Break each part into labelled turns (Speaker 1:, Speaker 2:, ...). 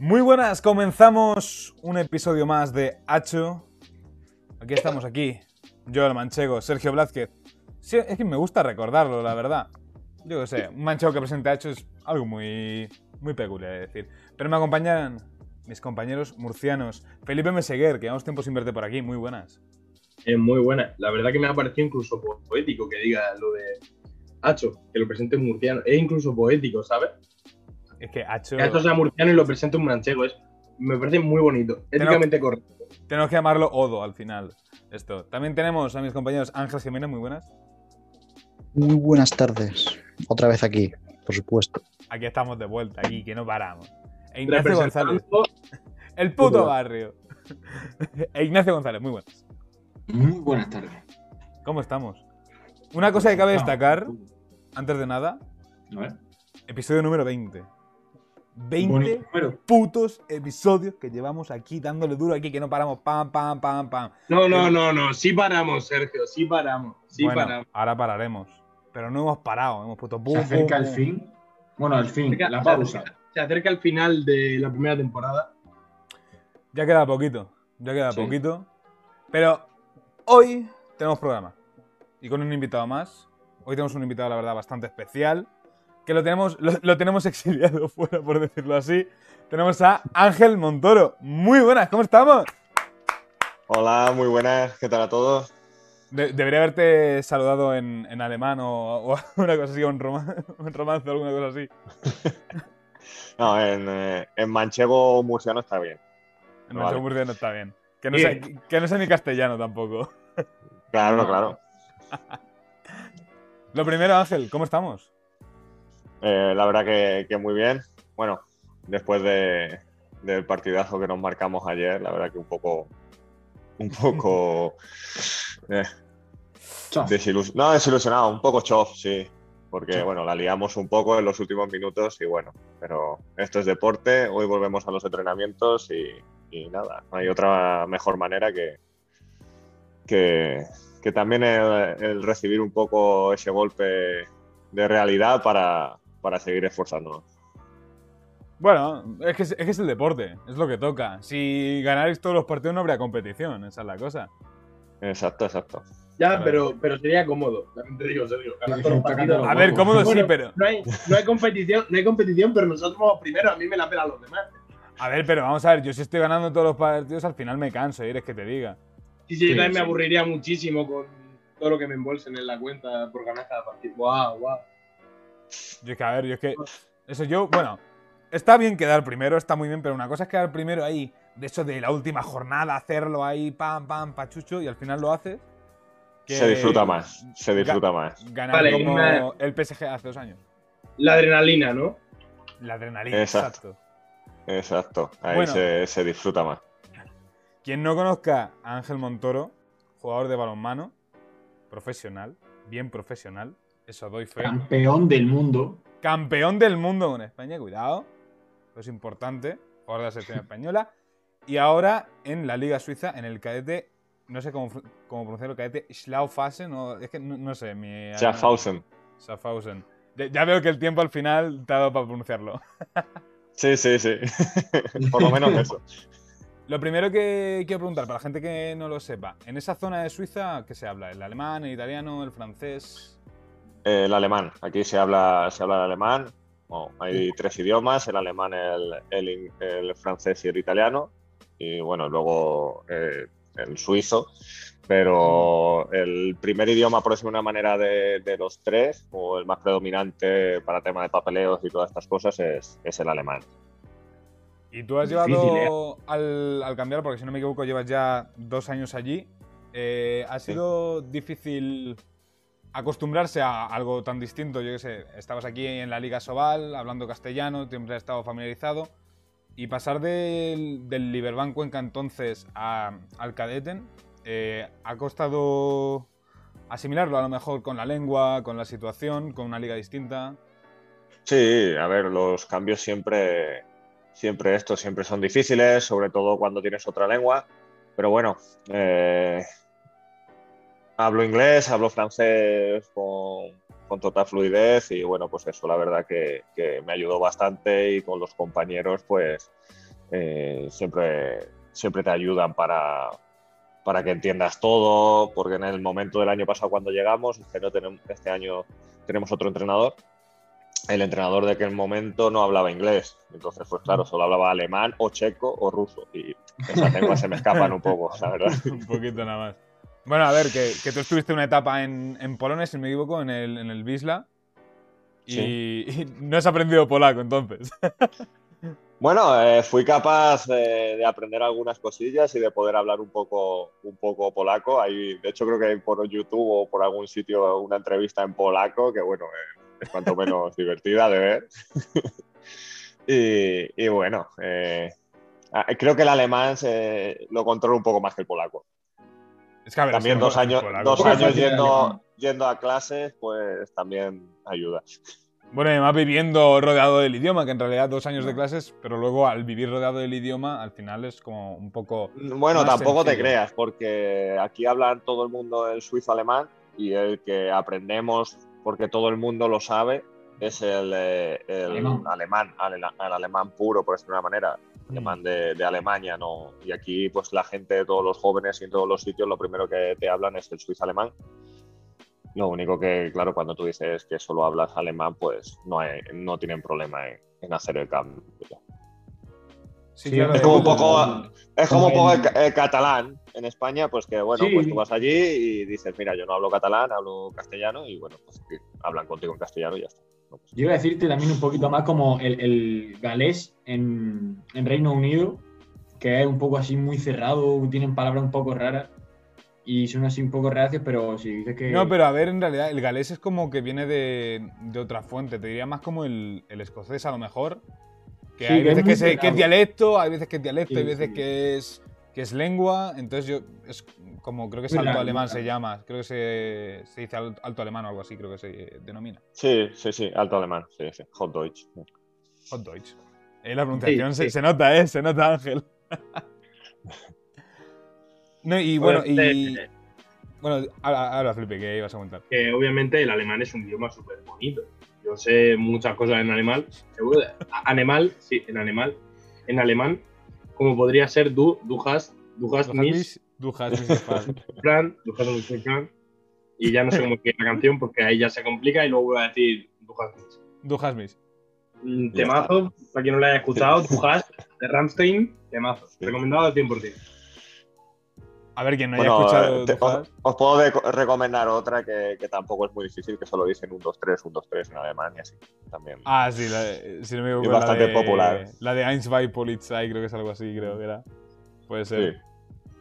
Speaker 1: Muy buenas, comenzamos un episodio más de Hacho. Aquí estamos, aquí. Yo, el manchego, Sergio Blázquez. Sí, es que me gusta recordarlo, la verdad. Yo qué sé, un manchego que presente Hacho es algo muy, muy peculiar de decir. Pero me acompañan mis compañeros murcianos. Felipe Meseguer, que llevamos tiempo sin verte por aquí. Muy buenas.
Speaker 2: Eh, muy buena. La verdad que me ha parecido incluso poético que diga lo de Hacho, que lo presente un murciano. Es incluso poético, ¿sabes?
Speaker 1: Es que Hacho...
Speaker 2: Hacho sea murciano y lo presente un manchego. Es, me parece muy bonito. Éticamente correcto.
Speaker 1: Tenemos que llamarlo Odo al final. Esto. También tenemos a mis compañeros Ángel Jiménez, muy buenas.
Speaker 3: Muy buenas tardes. Otra vez aquí, por supuesto.
Speaker 1: Aquí estamos de vuelta, aquí, que no paramos. E Ignacio González. El puto barrio. e Ignacio González, muy buenas.
Speaker 4: Muy buenas tardes.
Speaker 1: ¿Cómo estamos? Una cosa que cabe destacar, antes de nada,
Speaker 4: A ver.
Speaker 1: episodio número 20. 20
Speaker 4: Bonito número.
Speaker 1: putos episodios que llevamos aquí dándole duro aquí, que no paramos, pam, pam, pam, pam.
Speaker 2: No, no, no, no. Sí paramos, Sergio. Sí paramos. Sí
Speaker 1: bueno,
Speaker 2: paramos.
Speaker 1: ahora pararemos. Pero no hemos parado, hemos puesto
Speaker 4: Se
Speaker 1: bum,
Speaker 4: acerca
Speaker 1: bum,
Speaker 4: el fin. Bueno, el fin,
Speaker 2: Acerca-
Speaker 4: la
Speaker 2: se
Speaker 4: pausa.
Speaker 2: acerca- Se acerca el final de la primera temporada.
Speaker 1: Ya queda poquito, ya queda
Speaker 4: Sí.
Speaker 1: poquito. Pero hoy tenemos programa. Y con un invitado más. Hoy tenemos un invitado, la verdad, bastante especial. Que lo tenemos, lo, lo tenemos exiliado fuera, por decirlo así. Tenemos a Ángel Montoro. Muy buenas, ¿cómo estamos?
Speaker 5: Hola, muy buenas, ¿qué tal a todos?
Speaker 1: De- debería haberte saludado en, en alemán o, o una cosa así, o en, roma- en romance o alguna cosa así.
Speaker 5: No, en, eh, en manchego murciano está bien.
Speaker 1: En
Speaker 5: Vale.
Speaker 1: nuestro murciano está bien. Que no,
Speaker 2: Bien.
Speaker 1: sé, que no sé ni castellano tampoco.
Speaker 5: Claro,
Speaker 4: No.
Speaker 5: claro.
Speaker 1: Lo primero, Ángel, ¿cómo estamos?
Speaker 5: Eh, la verdad que, que muy bien. Bueno, después de, del partidazo que nos marcamos ayer, la verdad que un poco. Un poco. eh, desilus- no, desilusionado, un poco chof, sí. Porque, bueno, la liamos un poco en los últimos minutos y bueno, pero esto es deporte, hoy volvemos a los entrenamientos y, y nada, no hay otra mejor manera que, que, que también el, el recibir un poco ese golpe de realidad para, para seguir esforzándonos.
Speaker 1: Bueno, es que es, es que es el deporte, es lo que toca. Si ganarais todos los partidos no habría competición, esa es la cosa.
Speaker 5: Exacto, exacto.
Speaker 2: Ya, pero, pero sería cómodo. También te digo, Sergio. ganar todos los partidos.
Speaker 1: A ver, cómodo sí, pero.
Speaker 2: No hay, no hay competición, no hay competición, pero nosotros vamos primero. A mí me la pelan los demás.
Speaker 1: A ver, pero vamos a ver, yo si estoy ganando todos los partidos, al final me canso, ¿quieres que te diga?
Speaker 2: Sí, sí, yo
Speaker 4: Sí,
Speaker 2: también me aburriría muchísimo con todo lo que me embolsen en la cuenta por ganar cada partido. Guau, guau.
Speaker 1: Yo es que, a ver, yo es que. Eso yo, bueno, está bien quedar primero, está muy bien, pero una cosa es quedar primero ahí, de eso de la última jornada, hacerlo ahí, pam, pam, pachucho, y al final lo haces. que
Speaker 5: Se disfruta más, se disfruta más.
Speaker 1: Ganar
Speaker 2: Vale,
Speaker 1: como
Speaker 2: una-
Speaker 1: el PSG hace dos años.
Speaker 2: La adrenalina, ¿no?
Speaker 1: La adrenalina,
Speaker 5: Exacto.
Speaker 1: exacto.
Speaker 5: Exacto, ahí
Speaker 1: Bueno.
Speaker 5: se, se disfruta más.
Speaker 1: Quien no conozca a Ángel Montoro, jugador de balonmano, profesional, bien profesional, eso doy fe.
Speaker 4: Campeón del mundo.
Speaker 1: Campeón del mundo con España, cuidado, eso es importante, jugador de la selección española. Y ahora en la Liga Suiza, en el cadete, no sé cómo, cómo pronunciarlo, cadete Schlaufasen, o es que no, no sé, mi...
Speaker 5: Schaffhausen.
Speaker 1: Schaffhausen. Ya, ya veo que el tiempo al final te ha dado para pronunciarlo.
Speaker 5: Sí, sí, sí. Por lo menos eso.
Speaker 1: Lo primero que quiero preguntar, para la gente que no lo sepa, en esa zona de Suiza, ¿qué se habla? ¿El alemán, el italiano, el francés?
Speaker 5: Eh, El alemán. Aquí se habla, se habla el alemán. Bueno, hay tres idiomas, el alemán, el, el in- el francés y el italiano. Y bueno, luego eh, el suizo. Pero el primer idioma, por decirlo de una manera, de, de los tres, o el más predominante para tema de papeleos y todas estas cosas, es, es el alemán.
Speaker 1: Y tú has
Speaker 4: Difícil,
Speaker 1: llevado al, al cambiar, porque si no me equivoco llevas ya dos años allí, eh, ¿ha
Speaker 5: Sí.
Speaker 1: sido difícil acostumbrarse a algo tan distinto? Yo qué sé, estabas aquí en la Liga Sobal, hablando castellano, siempre has estado familiarizado, y pasar del, del Liberbank Cuenca entonces al Cadeten, eh, ¿ha costado asimilarlo a lo mejor con la lengua, con la situación, con una liga distinta?
Speaker 5: Sí, a ver, los cambios siempre, siempre estos siempre son difíciles, sobre todo cuando tienes otra lengua. Pero bueno, eh, hablo inglés, hablo francés con, con total fluidez y bueno, pues eso la verdad que, que me ayudó bastante y con los compañeros pues eh, siempre, siempre te ayudan para, para que entiendas todo, porque en el momento del año pasado cuando llegamos, este, no tenemos, este año tenemos otro entrenador, el entrenador de aquel momento no hablaba inglés, entonces pues claro, solo hablaba alemán o checo o ruso, y esas lenguas se me escapan un poco, la verdad.
Speaker 1: Un poquito nada más. Bueno, a ver, que, que tú estuviste una etapa en, en Polonia, si no me equivoco, en el, en el Wisla. Y,
Speaker 5: Sí.
Speaker 1: y no has aprendido polaco entonces.
Speaker 5: Bueno, eh, fui capaz de, de aprender algunas cosillas y de poder hablar un poco, un poco polaco. Hay, de hecho, creo que hay por YouTube o por algún sitio una entrevista en polaco que, bueno, eh, es cuanto menos divertida de ver. y, y bueno, eh, ah, creo que el alemán se, lo controla un poco más que el polaco.
Speaker 1: Es que a ver,
Speaker 5: También
Speaker 1: es que
Speaker 5: dos años, dos años yendo, yendo a clases, pues también ayuda.
Speaker 1: Bueno, y además viviendo rodeado del idioma, que en realidad dos años de clases, pero luego al vivir rodeado del idioma, al final es como un poco.
Speaker 5: Bueno, tampoco te creas, porque aquí hablan todo el mundo el suizo alemán y el que aprendemos, porque todo el mundo lo sabe, es el, eh, el
Speaker 4: Alemán.
Speaker 5: alemán, el, el alemán puro, por decirlo de una manera, alemán de, de Alemania, ¿no? Y aquí, pues la gente, todos los jóvenes y en todos los sitios, lo primero que te hablan es el suizo alemán. Lo único que, claro, cuando tú dices que solo hablas alemán, pues no, hay- no tienen problema en, en hacer el cambio.
Speaker 1: Sí, claro,
Speaker 5: Es como un poco, es como un poco
Speaker 4: el-
Speaker 5: el, ca- el catalán en España, pues que bueno,
Speaker 4: Sí.
Speaker 5: pues tú vas allí y dices, mira, yo no hablo catalán, hablo castellano y bueno, pues hablan contigo en castellano y ya está.
Speaker 4: Yo iba a decirte también un poquito más como el, el galés en, en Reino Unido, que es un poco así muy cerrado, tienen palabras un poco raras y son así un poco reacios, pero si dices que...
Speaker 1: No, pero a ver, en realidad, el galés es como que viene de, de otra fuente. Te diría más como el, el escocés, a lo mejor. Que
Speaker 4: Sí,
Speaker 1: hay
Speaker 4: que es
Speaker 1: veces que, es dialecto, hay veces que es dialecto,
Speaker 4: Sí,
Speaker 1: hay veces
Speaker 4: sí.
Speaker 1: que es que es lengua. Entonces yo, es como, creo que es alto alemán se llama. Creo que se, se dice al- alto alemán o algo así, creo que se eh, denomina.
Speaker 5: Sí, sí, sí, alto alemán, sí, sí, hot Deutsch.
Speaker 1: Hot Deutsch. Eh, la pronunciación se,
Speaker 2: sí.
Speaker 1: se nota, ¿eh? Se nota, Ángel. no, y bueno, y...
Speaker 2: Obviamente,
Speaker 1: Bueno, ahora, ahora Felipe, ¿qué ibas a contar?
Speaker 2: que obviamente el alemán es un idioma súper bonito. Yo sé muchas cosas en alemán. Seguro. Animal, sí, en alemán. En alemán, como podría ser du, du hast, du hast
Speaker 1: Du hast
Speaker 2: mich,
Speaker 1: mich, du hast mich gefragt.
Speaker 2: Fran, du hast mich gefragt. Y ya no sé cómo es la canción porque ahí ya se complica y luego voy a decir du hast mich.
Speaker 1: Du hast mich.
Speaker 2: Un
Speaker 5: Ya
Speaker 2: temazo, para quien no lo haya escuchado, du hast, de Rammstein, temazo. Recomendado al 100%.
Speaker 1: A ver, quien no haya
Speaker 5: Bueno,
Speaker 1: escuchado
Speaker 5: eh, te- os, puedo recomendar otra que, que tampoco es muy difícil, que solo dicen un 2-3, un 2-3 en alemán y así. También.
Speaker 1: Ah, sí, la de- si no me equivoco,
Speaker 5: Es bastante
Speaker 1: la de,
Speaker 5: popular.
Speaker 1: La de Eins, zwei Polizei, creo que es algo así, creo que era. Puede ser.
Speaker 5: Sí.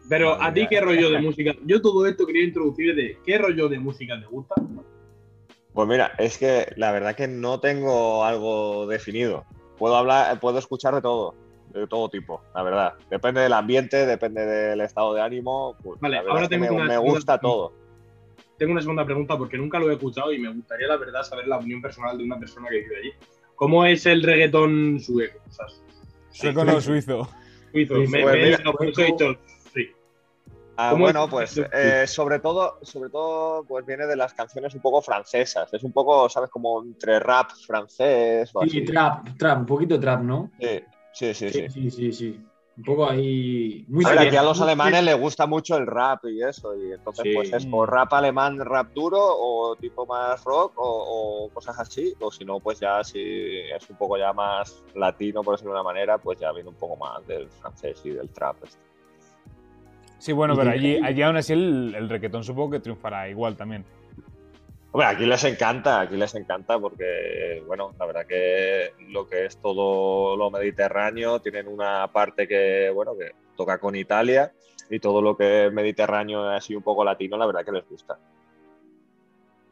Speaker 2: Pero a ti. ¿qué rollo de música? Yo todo esto quería introducir de ¿qué rollo de música te gusta?
Speaker 5: Pues mira, es que la verdad que no tengo algo definido. Puedo hablar, puedo escuchar de todo, de todo tipo, la verdad. Depende del ambiente, depende del estado de ánimo. Pues,
Speaker 2: Vale, ahora
Speaker 5: es que
Speaker 2: tengo
Speaker 5: me,
Speaker 2: una
Speaker 5: me
Speaker 2: segunda-
Speaker 5: gusta todo.
Speaker 2: Tengo una segunda pregunta porque nunca lo he escuchado y me gustaría, la verdad, saber la opinión personal de una persona que vive allí. ¿Cómo es el reggaetón sueco? O sea,
Speaker 1: Sueco no suizo.
Speaker 2: suizo.
Speaker 4: Sí,
Speaker 2: me,
Speaker 4: sí.
Speaker 2: me
Speaker 5: Pues mira,
Speaker 2: he dicho, sí.
Speaker 5: Ah,
Speaker 2: ¿Cómo
Speaker 5: bueno,
Speaker 2: es?
Speaker 5: pues eh, sobre todo, sobre todo, pues viene de las canciones un poco francesas. Es un poco, ¿sabes? Como entre rap francés o
Speaker 4: Sí,
Speaker 5: así.
Speaker 4: trap, trap, un poquito trap, ¿no?
Speaker 5: Sí, sí, sí. sí.
Speaker 4: Sí, sí. Un poco ahí... Muy
Speaker 5: A ver, aquí a los alemanes les gusta mucho el rap y eso, y entonces
Speaker 2: Sí.
Speaker 5: pues es o rap alemán, rap duro, o tipo más rock, o, o cosas así, o si no, pues ya si es un poco ya más latino, por decirlo de una manera, pues ya viene un poco más del francés y del trap. este.
Speaker 1: Sí, bueno, pero allí, allí aún así el, el reggaetón supongo que triunfará igual también.
Speaker 5: Hombre, aquí les encanta, aquí les encanta porque, bueno, la verdad que lo que es todo lo mediterráneo, tienen una parte que, bueno, que toca con Italia y todo lo que es mediterráneo así un poco latino, la verdad que les gusta.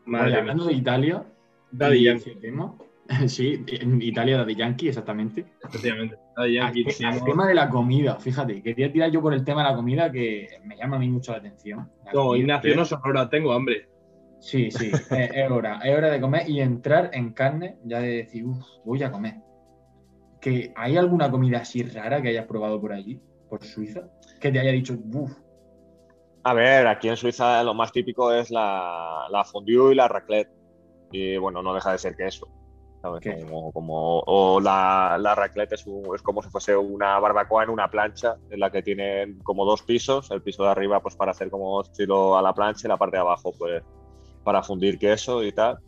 Speaker 2: Madre
Speaker 4: Oye,
Speaker 2: mía.
Speaker 4: hablando de Italia...
Speaker 2: Daddy Yankee,
Speaker 4: tema, sí, en Italia Daddy Yankee, exactamente.
Speaker 2: efectivamente. Daddy Yankee, no.
Speaker 4: tema de la comida, fíjate, quería tirar yo por el tema de la comida que me llama a mí mucho la atención. La
Speaker 2: No,
Speaker 4: comida.
Speaker 2: Ignacio, no son horas, tengo hambre.
Speaker 4: Sí, sí, es, es hora, es hora de comer y entrar en carne, ya de decir, uff, voy a comer. ¿Que ¿Hay alguna comida así rara que hayas probado por allí, por Suiza? Que te haya dicho, uff,
Speaker 5: A ver, aquí en Suiza lo más típico es la, la fondue y la raclette. Y bueno, no deja de ser. ¿sabes?
Speaker 4: ¿Qué?
Speaker 5: Como, como- o la, la raclette es, un- es como si fuese una barbacoa en una plancha, en la que tienen como dos pisos. El piso de arriba, pues para hacer como estilo a la plancha, y la parte de abajo, pues para fundir queso y tal.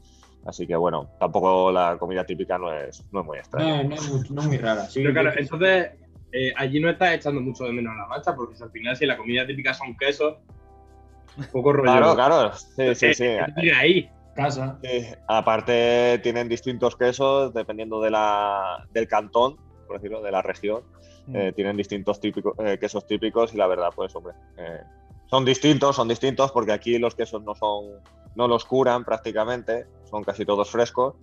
Speaker 5: Así que bueno, tampoco la comida típica no es, no es muy extraña.
Speaker 4: No, no es muy, no es muy rara. Sí,
Speaker 2: Pero claro, entonces eh, allí no estás echando mucho de menos la mancha, porque si al final si la comida típica son quesos, un poco rollo.
Speaker 5: Claro, claro, sí, sí, sí.
Speaker 2: Eh, eh, ahí.
Speaker 4: casa.
Speaker 5: Sí, aparte tienen distintos quesos dependiendo de la, del cantón, por decirlo, de la región.
Speaker 1: Mm.
Speaker 5: Eh, tienen distintos típicos, eh, quesos típicos y la verdad, pues hombre, eh, son distintos, son distintos porque aquí los quesos no son, no los curan prácticamente, son casi todos frescos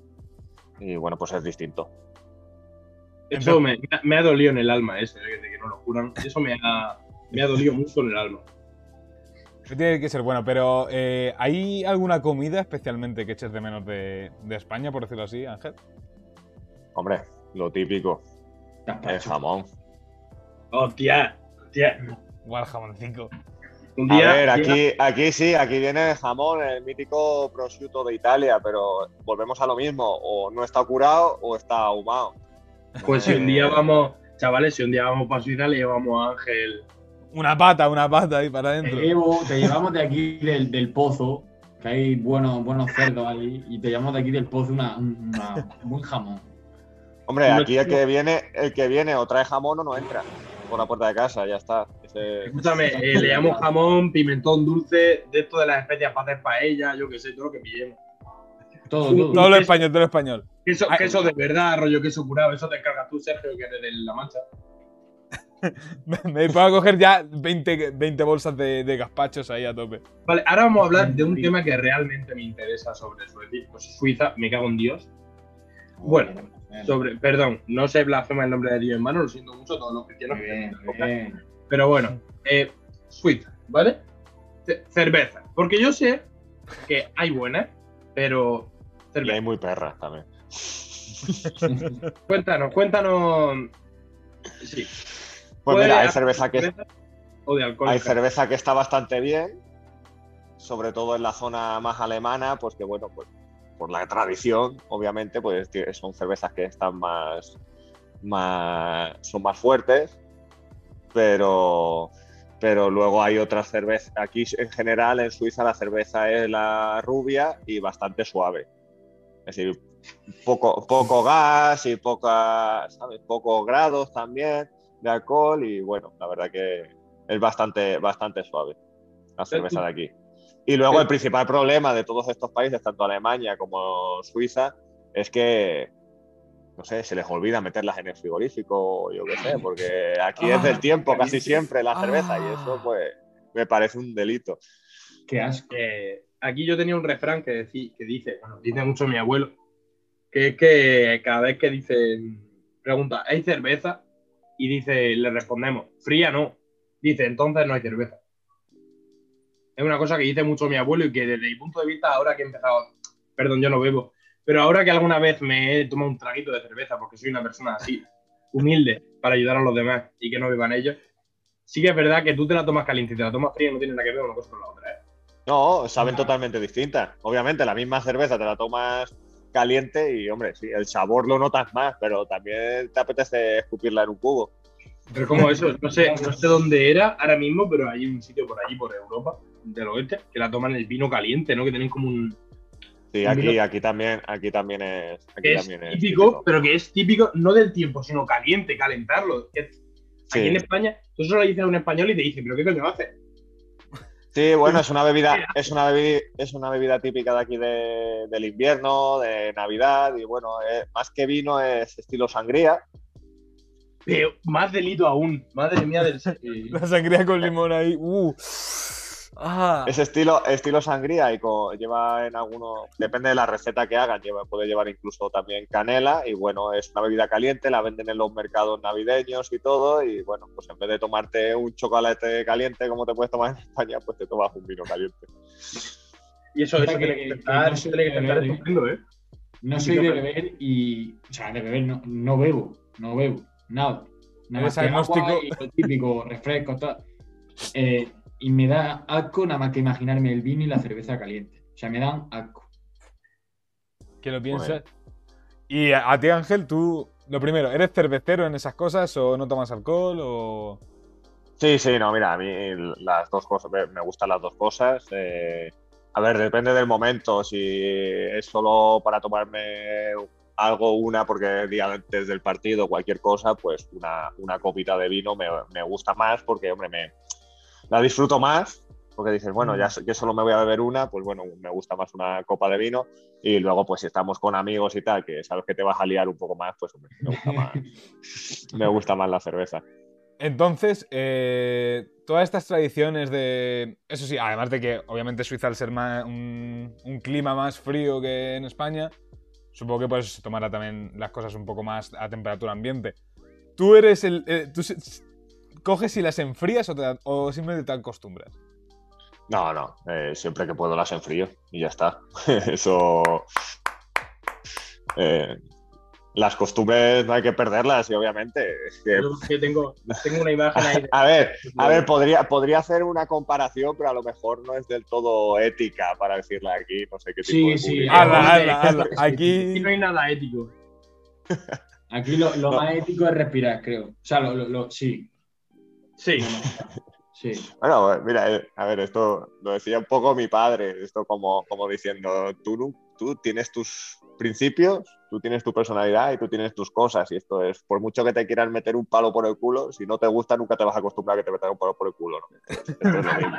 Speaker 5: y bueno, pues es distinto.
Speaker 2: Eso me, me ha dolido en el alma ese, de que, no lo juran. Eso me ha, me ha dolido mucho en el alma.
Speaker 1: Tiene que ser bueno, pero eh, ¿hay alguna comida especialmente que eches de menos de, de España, por decirlo así, Ángel?
Speaker 5: Hombre, lo típico, el jamón.
Speaker 2: Hostia, hostia.
Speaker 1: Igual jamoncito.
Speaker 2: Un
Speaker 5: A ver, aquí, aquí sí, aquí viene el jamón, el mítico prosciutto de Italia, pero volvemos a lo mismo, o no está curado o está ahumado.
Speaker 2: Pues si un día vamos, chavales, si un día vamos para Suiza, le llevamos a Ángel.
Speaker 1: Una pata, una pata ahí para
Speaker 4: Te,
Speaker 1: adentro.
Speaker 4: llevo, te llevamos de aquí del, del pozo, que hay buenos, buenos cerdos ahí, y te llevamos de aquí del pozo una, una- un buen jamón.
Speaker 5: Hombre, aquí el que viene, el que viene o trae jamón o no entra por la puerta de casa, ya está.
Speaker 2: Escúchame, eh, le llamamos jamón, pimentón dulce, de esto de las especias para hacer paella, yo qué sé, todo lo que pillemos.
Speaker 4: Todo, todo.
Speaker 1: Todo lo español, todo lo español.
Speaker 2: Queso,
Speaker 1: Ay.
Speaker 2: queso de verdad, rollo queso curado, eso te encargas tú, Sergio, que eres de La Mancha.
Speaker 1: Me puedo coger ya 20, 20 bolsas de, de gazpachos ahí a tope.
Speaker 2: Vale, ahora vamos a hablar de un tema que realmente me interesa sobre Suecia. Pues Suiza, me cago en Dios. Bueno, Sobre, perdón, no se blasfema el nombre de Dios en mano, lo siento mucho a todos los cristianos.
Speaker 4: Muy
Speaker 2: que
Speaker 4: bien,
Speaker 2: Pero bueno, eh, ¿vale? Ce- cerveza. Porque yo sé que hay buenas, pero
Speaker 5: Y hay muy perras también.
Speaker 2: Cuéntanos, cuéntanos. Sí.
Speaker 5: Pues
Speaker 2: ¿puede
Speaker 5: mira, hay cerveza que,
Speaker 2: cerveza o de alcohol.
Speaker 5: hay cerveza que está bastante bien, sobre todo en la zona más alemana, pues que bueno, pues por la tradición, obviamente, pues son cervezas que están más, más son más fuertes, pero pero luego hay otras cervezas. Aquí en general en Suiza la cerveza es la rubia y bastante suave. Es decir, poco, poco gas y poca, ¿sabes? pocos grados también de alcohol y bueno, la verdad que es bastante, bastante suave la cerveza de aquí. Y luego el principal problema de todos estos países, tanto Alemania como Suiza, es que, no sé, se les olvida meterlas en el frigorífico, yo qué sé, porque aquí es del
Speaker 1: Ah,
Speaker 5: tiempo casi siempre la cerveza y
Speaker 1: Ah.
Speaker 5: eso pues me parece un delito.
Speaker 4: Qué asco.
Speaker 2: Eh, aquí yo tenía un refrán que, decí- que dice, bueno, dice mucho mi abuelo, que es que cada vez que dicen, pregunta, ¿hay cerveza? Y dice, le respondemos, fría no. Dice, entonces no hay cerveza. Es una cosa que dice mucho mi abuelo y que desde mi punto de vista, ahora que he empezado, perdón, yo no bebo, pero ahora que alguna vez me he tomado un traguito de cerveza porque soy una persona así, humilde, para ayudar a los demás y que no beban ellos, sí que es verdad que tú te la tomas caliente y te la tomas fría y no tiene nada que ver una cosa con la otra, ¿eh?
Speaker 5: No, saben
Speaker 4: Ah.
Speaker 5: totalmente distintas. Obviamente, la misma cerveza te la tomas caliente y, hombre, sí, el sabor lo notas más, pero también te apetece escupirla en un cubo.
Speaker 2: Pero como eso, no sé, no sé dónde era ahora mismo, pero hay un sitio por allí, por Europa, del oeste, que la toman el vino caliente, ¿no? Que tienen como un.
Speaker 5: Sí, aquí, aquí también, aquí también es. Aquí
Speaker 2: es
Speaker 5: también es
Speaker 2: típico, pero que es típico no del tiempo, sino caliente, calentarlo.
Speaker 5: Sí.
Speaker 2: Aquí en España, tú solo le dices a un español y te dice, ¿pero qué coño hace?
Speaker 5: Sí, bueno, es una bebida, es una bebida, es una bebida típica de aquí de- del invierno, de Navidad, y bueno, eh, más que vino es estilo sangría.
Speaker 2: Pero más delito aún, madre mía del.
Speaker 1: La sangría con limón ahí. Uh. Ah.
Speaker 5: Es estilo, estilo sangría y co- lleva en algunos, depende de la receta que hagan, lleva, puede llevar incluso también canela y bueno, es una bebida caliente, la venden en los mercados navideños y todo y bueno, pues en vez de tomarte un chocolate caliente como te puedes tomar en España, pues te tomas un vino caliente.
Speaker 2: Y eso, eso
Speaker 4: que-
Speaker 2: tiene que
Speaker 4: que
Speaker 2: estar,
Speaker 4: no soy
Speaker 2: que
Speaker 4: ¿eh?
Speaker 2: estupendo, ¿eh?
Speaker 4: No soy de beber y. O sea, de beber no, no bebo. No bebo. Nada. Nada más que
Speaker 1: agnóstico.
Speaker 4: agua y lo típico, refresco, tal. Eh, y me da asco nada más que imaginarme el vino y la cerveza caliente. O sea, me dan asco.
Speaker 1: Que lo piensas. Y a, a ti, Ángel, tú, lo primero, ¿eres cervecero en esas cosas o no tomas alcohol o...?
Speaker 5: Sí, sí, no, mira, a mí las dos cosas, me me gustan las dos cosas. eh, a ver, depende del momento, si es solo para tomarme algo, una, porque el día antes del partido, cualquier cosa, pues una, una copita de vino me, me gusta más porque, hombre, me, la disfruto más. Porque dices, bueno, ya so- yo solo me voy a beber una, pues bueno, me gusta más una copa de vino. Y luego, pues si estamos con amigos y tal, que sabes que te vas a liar un poco más, pues hombre, me gusta más, me gusta más la cerveza.
Speaker 1: Entonces, eh, todas estas tradiciones de... Eso sí, además de que obviamente Suiza al ser un, un clima más frío que en España, supongo que pues se tomará también las cosas un poco más a temperatura ambiente. ¿Tú eres el... eh, tú coges y las enfrías o, te- o simplemente te acostumbras?
Speaker 5: No, no, eh, siempre que puedo las enfrío y ya está. Eso. eh, las costumbres no hay que perderlas y obviamente. es que-
Speaker 2: Yo tengo, tengo una imagen ahí. de-
Speaker 5: a ver, a ver, podría, podría hacer una comparación, pero a lo mejor no es del todo ética para decirla aquí, no sé qué tipo
Speaker 4: Sí,
Speaker 5: de
Speaker 4: sí.
Speaker 5: público.
Speaker 1: ¡Hala,
Speaker 2: hombre,
Speaker 1: hala, hala!
Speaker 2: Aquí
Speaker 1: Aquí...
Speaker 2: no hay nada ético.
Speaker 4: Aquí lo, lo
Speaker 5: No.
Speaker 4: más ético es respirar, creo. O sea, lo, lo- lo- sí.
Speaker 2: Sí.
Speaker 4: Sí.
Speaker 5: Bueno, mira, eh, a ver, esto lo decía un poco mi padre, esto como, como diciendo, tú, tú tienes tus principios, tú tienes tu personalidad y tú tienes tus cosas, y esto es, por mucho que te quieran meter un palo por el culo, si no te gusta, nunca te vas a acostumbrar a que te metan un palo por el culo, ¿no? Es lo mismo.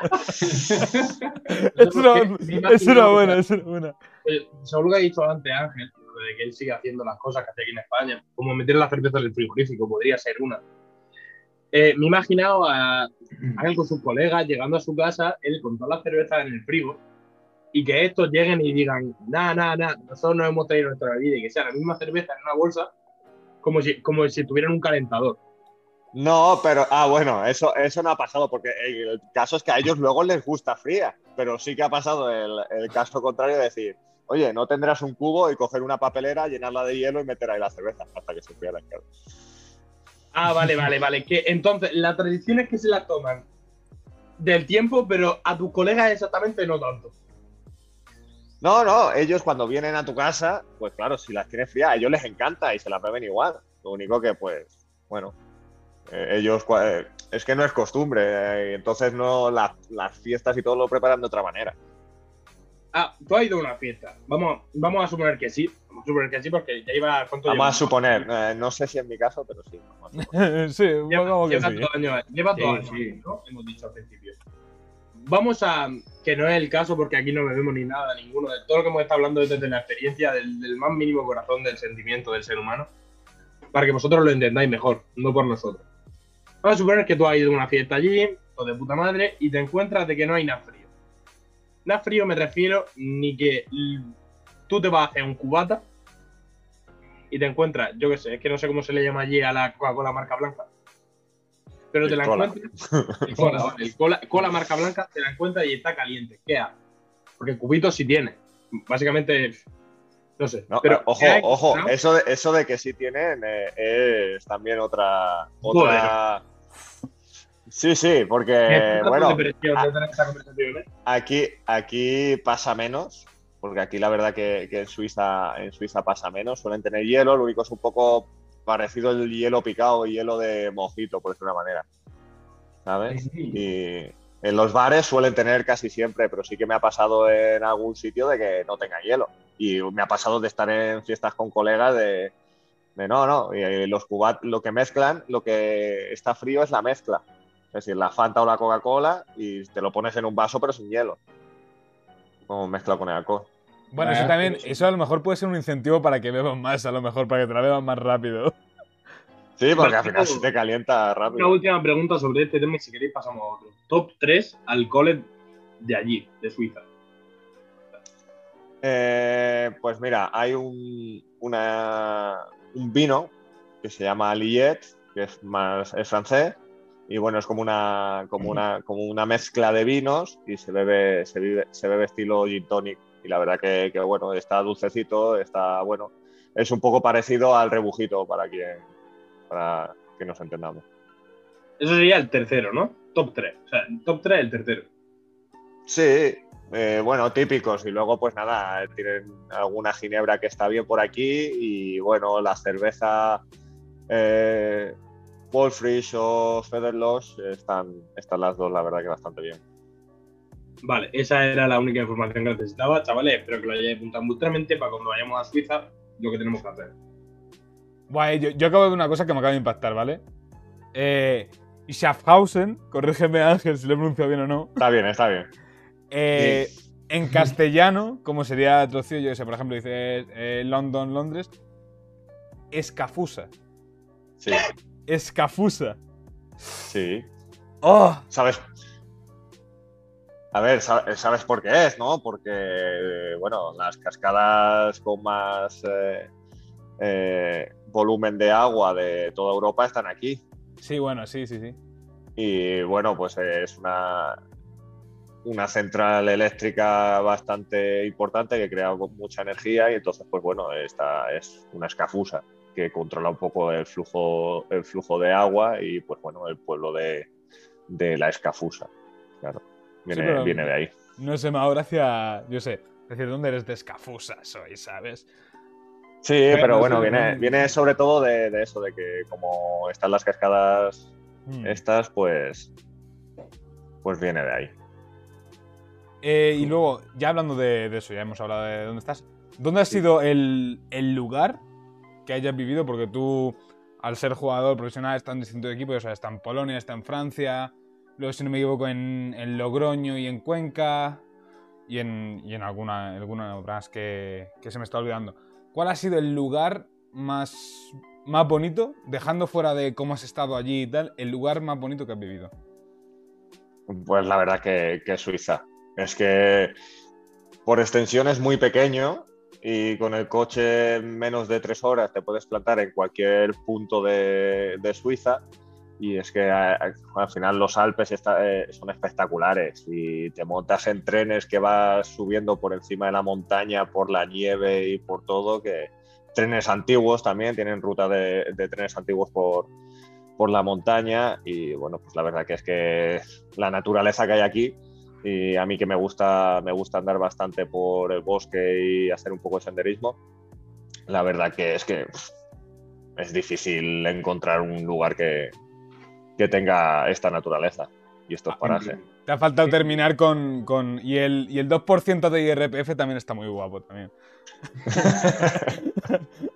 Speaker 1: Es una, es una buena, es una buena.
Speaker 2: Eh, Según lo que ha dicho antes Ángel, de que él sigue haciendo las cosas que hace aquí en España, como meter la cerveza en el frigorífico, podría ser una. Eh, me he imaginado a Ángel con sus colegas llegando a su casa, él con todas las cervezas en el frigo, y que estos lleguen y digan, nada, nada, nada, nosotros nos hemos traído nuestra bebida, y que sea la misma cerveza en una bolsa, como si, como si tuvieran un calentador.
Speaker 5: No, pero, ah, bueno, eso, eso no ha pasado, porque el caso es que a ellos luego les gusta fría, pero sí que ha pasado el, el caso contrario de decir, oye, no tendrás un cubo y coger una papelera, llenarla de hielo y meter ahí la cerveza hasta que se la claro.
Speaker 2: Ah, vale, vale, vale. Que entonces, la tradición es que se la toman del tiempo, pero a tus colegas exactamente no tanto.
Speaker 5: No, no, ellos cuando vienen a tu casa, pues claro, si las tienes frías, a ellos les encanta y se las beben igual. Lo único que, pues, bueno, eh, ellos, eh, es que no es costumbre, eh, entonces no, la- las fiestas y todo lo preparan de otra manera.
Speaker 2: Ah, tú has ido a una fiesta. Vamos, vamos a suponer que sí. Vamos a suponer que sí, porque ya iba. ¿cuánto
Speaker 5: Vamos a suponer, eh, no sé si en mi caso, pero sí. vamos a suponer.
Speaker 1: sí,
Speaker 2: Lleva, lleva
Speaker 1: sí.
Speaker 2: dos años, lleva
Speaker 4: Sí,
Speaker 2: dos años,
Speaker 4: sí.
Speaker 2: ¿no? Hemos dicho al principio. Vamos a. Que no es el caso, porque aquí no bebemos ni nada, ninguno. De todo lo que hemos estado hablando es desde la experiencia del, del más mínimo corazón del sentimiento del ser humano. Para que vosotros lo entendáis mejor, no por nosotros. Vamos a suponer que tú has ido a una fiesta allí, o de puta madre, y te encuentras de que no hay nada. Nada frío me refiero ni que tú te vas a hacer un cubata y te encuentras, yo qué sé, es que no sé cómo se le llama allí a la Coca-Cola marca blanca. Pero te la
Speaker 5: cola.
Speaker 2: encuentras. El cola, vale, el cola, cola marca blanca, te la encuentras y está caliente. ¿Qué haces? Porque cubitos sí tiene. Básicamente, no sé.
Speaker 5: No,
Speaker 2: pero
Speaker 5: ojo, ojo,
Speaker 2: ¿No?
Speaker 5: eso de, eso de que sí tienen eh, es también otra. otra... Sí, sí, porque, bueno,
Speaker 2: ¿eh?
Speaker 5: Aquí, aquí pasa menos, porque aquí la verdad que, que en, Suiza, en Suiza pasa menos. Suelen tener hielo, lo único es un poco parecido el hielo picado, hielo de mojito, por decir una manera. ¿Sabes?
Speaker 4: Sí.
Speaker 5: Y en los bares suelen tener casi siempre, pero sí que me ha pasado en algún sitio de que no tenga hielo. Y me ha pasado de estar en fiestas con colegas de, de no, no, y los cubat lo que mezclan, lo que está frío es la mezcla. Es decir, la Fanta o la Coca-Cola y te lo pones en un vaso pero sin hielo. Como mezcla con el alcohol.
Speaker 1: Bueno,
Speaker 4: Ah,
Speaker 1: eso también, eso a lo mejor puede ser un incentivo para que beban más, a lo mejor, para que te la beban más rápido.
Speaker 5: Sí, porque al final se te calienta
Speaker 2: Una
Speaker 5: rápido.
Speaker 2: última pregunta sobre este tema y si queréis pasamos a otro. Top 3 alcoholes de allí, de Suiza.
Speaker 5: Eh, pues mira, hay un, una- un vino que se llama Liet, que es más es francés, y bueno, es como una, como una, como una mezcla de vinos y se bebe, se bebe, se bebe estilo gin tonic. Y la verdad que, que, bueno, está dulcecito, está bueno. Es un poco parecido al rebujito para quien, para que nos entendamos.
Speaker 2: Eso sería el tercero, ¿no? Top 3. O sea, top 3 el tercero.
Speaker 5: Sí, eh, bueno, típicos. Y luego, pues nada, tienen alguna ginebra que está bien por aquí. Y bueno, la cerveza eh, Wolfrish o Federloss están, están las dos, la verdad que bastante bien.
Speaker 2: Vale, esa era la única información que necesitaba, chavales. Espero que lo hayáis apuntado mutuamente para cuando vayamos a Suiza, lo que tenemos que hacer.
Speaker 1: Eh, yo, yo acabo de ver una cosa que me acaba de impactar, ¿vale? Eh, Schaffhausen, corrígeme Ángel si lo he pronunciado bien o no.
Speaker 5: Está bien, está bien.
Speaker 1: Eh, en castellano, como sería traducido, yo que sé, por ejemplo, dice eh, London, Londres, escafusa.
Speaker 5: Sí,
Speaker 1: Escafusa.
Speaker 5: sí.
Speaker 1: ¡Oh!
Speaker 5: ¿Sabes? A ver, sa- ¿sabes por qué es, no? Porque, eh, bueno, las cascadas con más eh, eh, volumen de agua de toda Europa están aquí.
Speaker 1: Sí, bueno, sí, sí, sí.
Speaker 5: Y bueno, pues es una, una central eléctrica bastante importante que crea mucha energía y entonces, pues bueno, esta es una escafusa que controla un poco el flujo, el flujo de agua y pues bueno, el pueblo de, de la escafusa. Claro, viene,
Speaker 1: Sí,
Speaker 5: viene de ahí.
Speaker 1: No sé, me yo sé, decir, ¿dónde eres de escafusa soy, sabes?
Speaker 5: Sí, pero
Speaker 1: no
Speaker 5: bueno, viene, viene sobre todo de, de eso, de que como están las cascadas
Speaker 1: Hmm.
Speaker 5: estas, pues, pues viene de ahí.
Speaker 1: Eh, y luego, ya hablando de, de eso, ya hemos hablado de dónde estás. ¿Dónde ha sido el, el lugar que hayas vivido? Porque tú, al ser jugador profesional, estás en distintos equipos, o sea, está en Polonia, está en Francia, luego, si no me equivoco, en, Logroño y en Cuenca, y en, y en alguna, alguna más que, que se me está olvidando. ¿Cuál ha sido el lugar más, más bonito, dejando fuera de cómo has estado allí y tal, el lugar más bonito que has vivido?
Speaker 5: Pues la verdad que, que Suiza. Es que por extensión es muy pequeño y con el coche en menos de tres horas te puedes plantar en cualquier punto de, de Suiza. Y es que a- a- al final los Alpes está- eh, son espectaculares y te montas en trenes que vas subiendo por encima de la montaña, por la nieve y por todo, que trenes antiguos también, tienen ruta de, de trenes antiguos por, por la montaña y bueno, pues la verdad que es que la naturaleza que hay aquí y a mí que me gusta, me gusta andar bastante por el bosque y hacer un poco de senderismo, la verdad que es que pff, es difícil encontrar un lugar que, que tenga esta naturaleza y estos parajes.
Speaker 1: Te ha faltado terminar con. con- y, el, y el 2% de IRPF también está muy guapo también.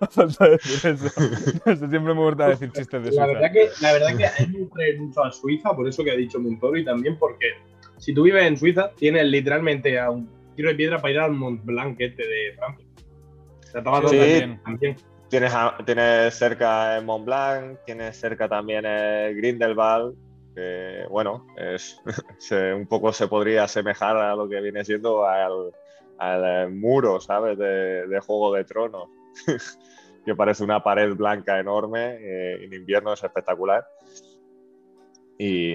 Speaker 1: decir eso. Sé, siempre me gusta decir chistes de
Speaker 2: La
Speaker 1: Suiza.
Speaker 2: verdad que, la verdad que hay mucho a Suiza, por eso que ha dicho Montoro, y también porque si tú vives en Suiza, tienes literalmente a un tiro de piedra para ir al Mont Blanc este de Francia.
Speaker 1: Sí, también.
Speaker 2: también.
Speaker 5: Tienes, a- tienes cerca el Mont Blanc, tienes cerca también el Grindelwald, que bueno, es, se- un poco se podría asemejar a lo que viene siendo al, al, eh, muro, ¿sabes? De, de Juego de Tronos, que parece una pared blanca enorme, eh, en invierno es espectacular. Y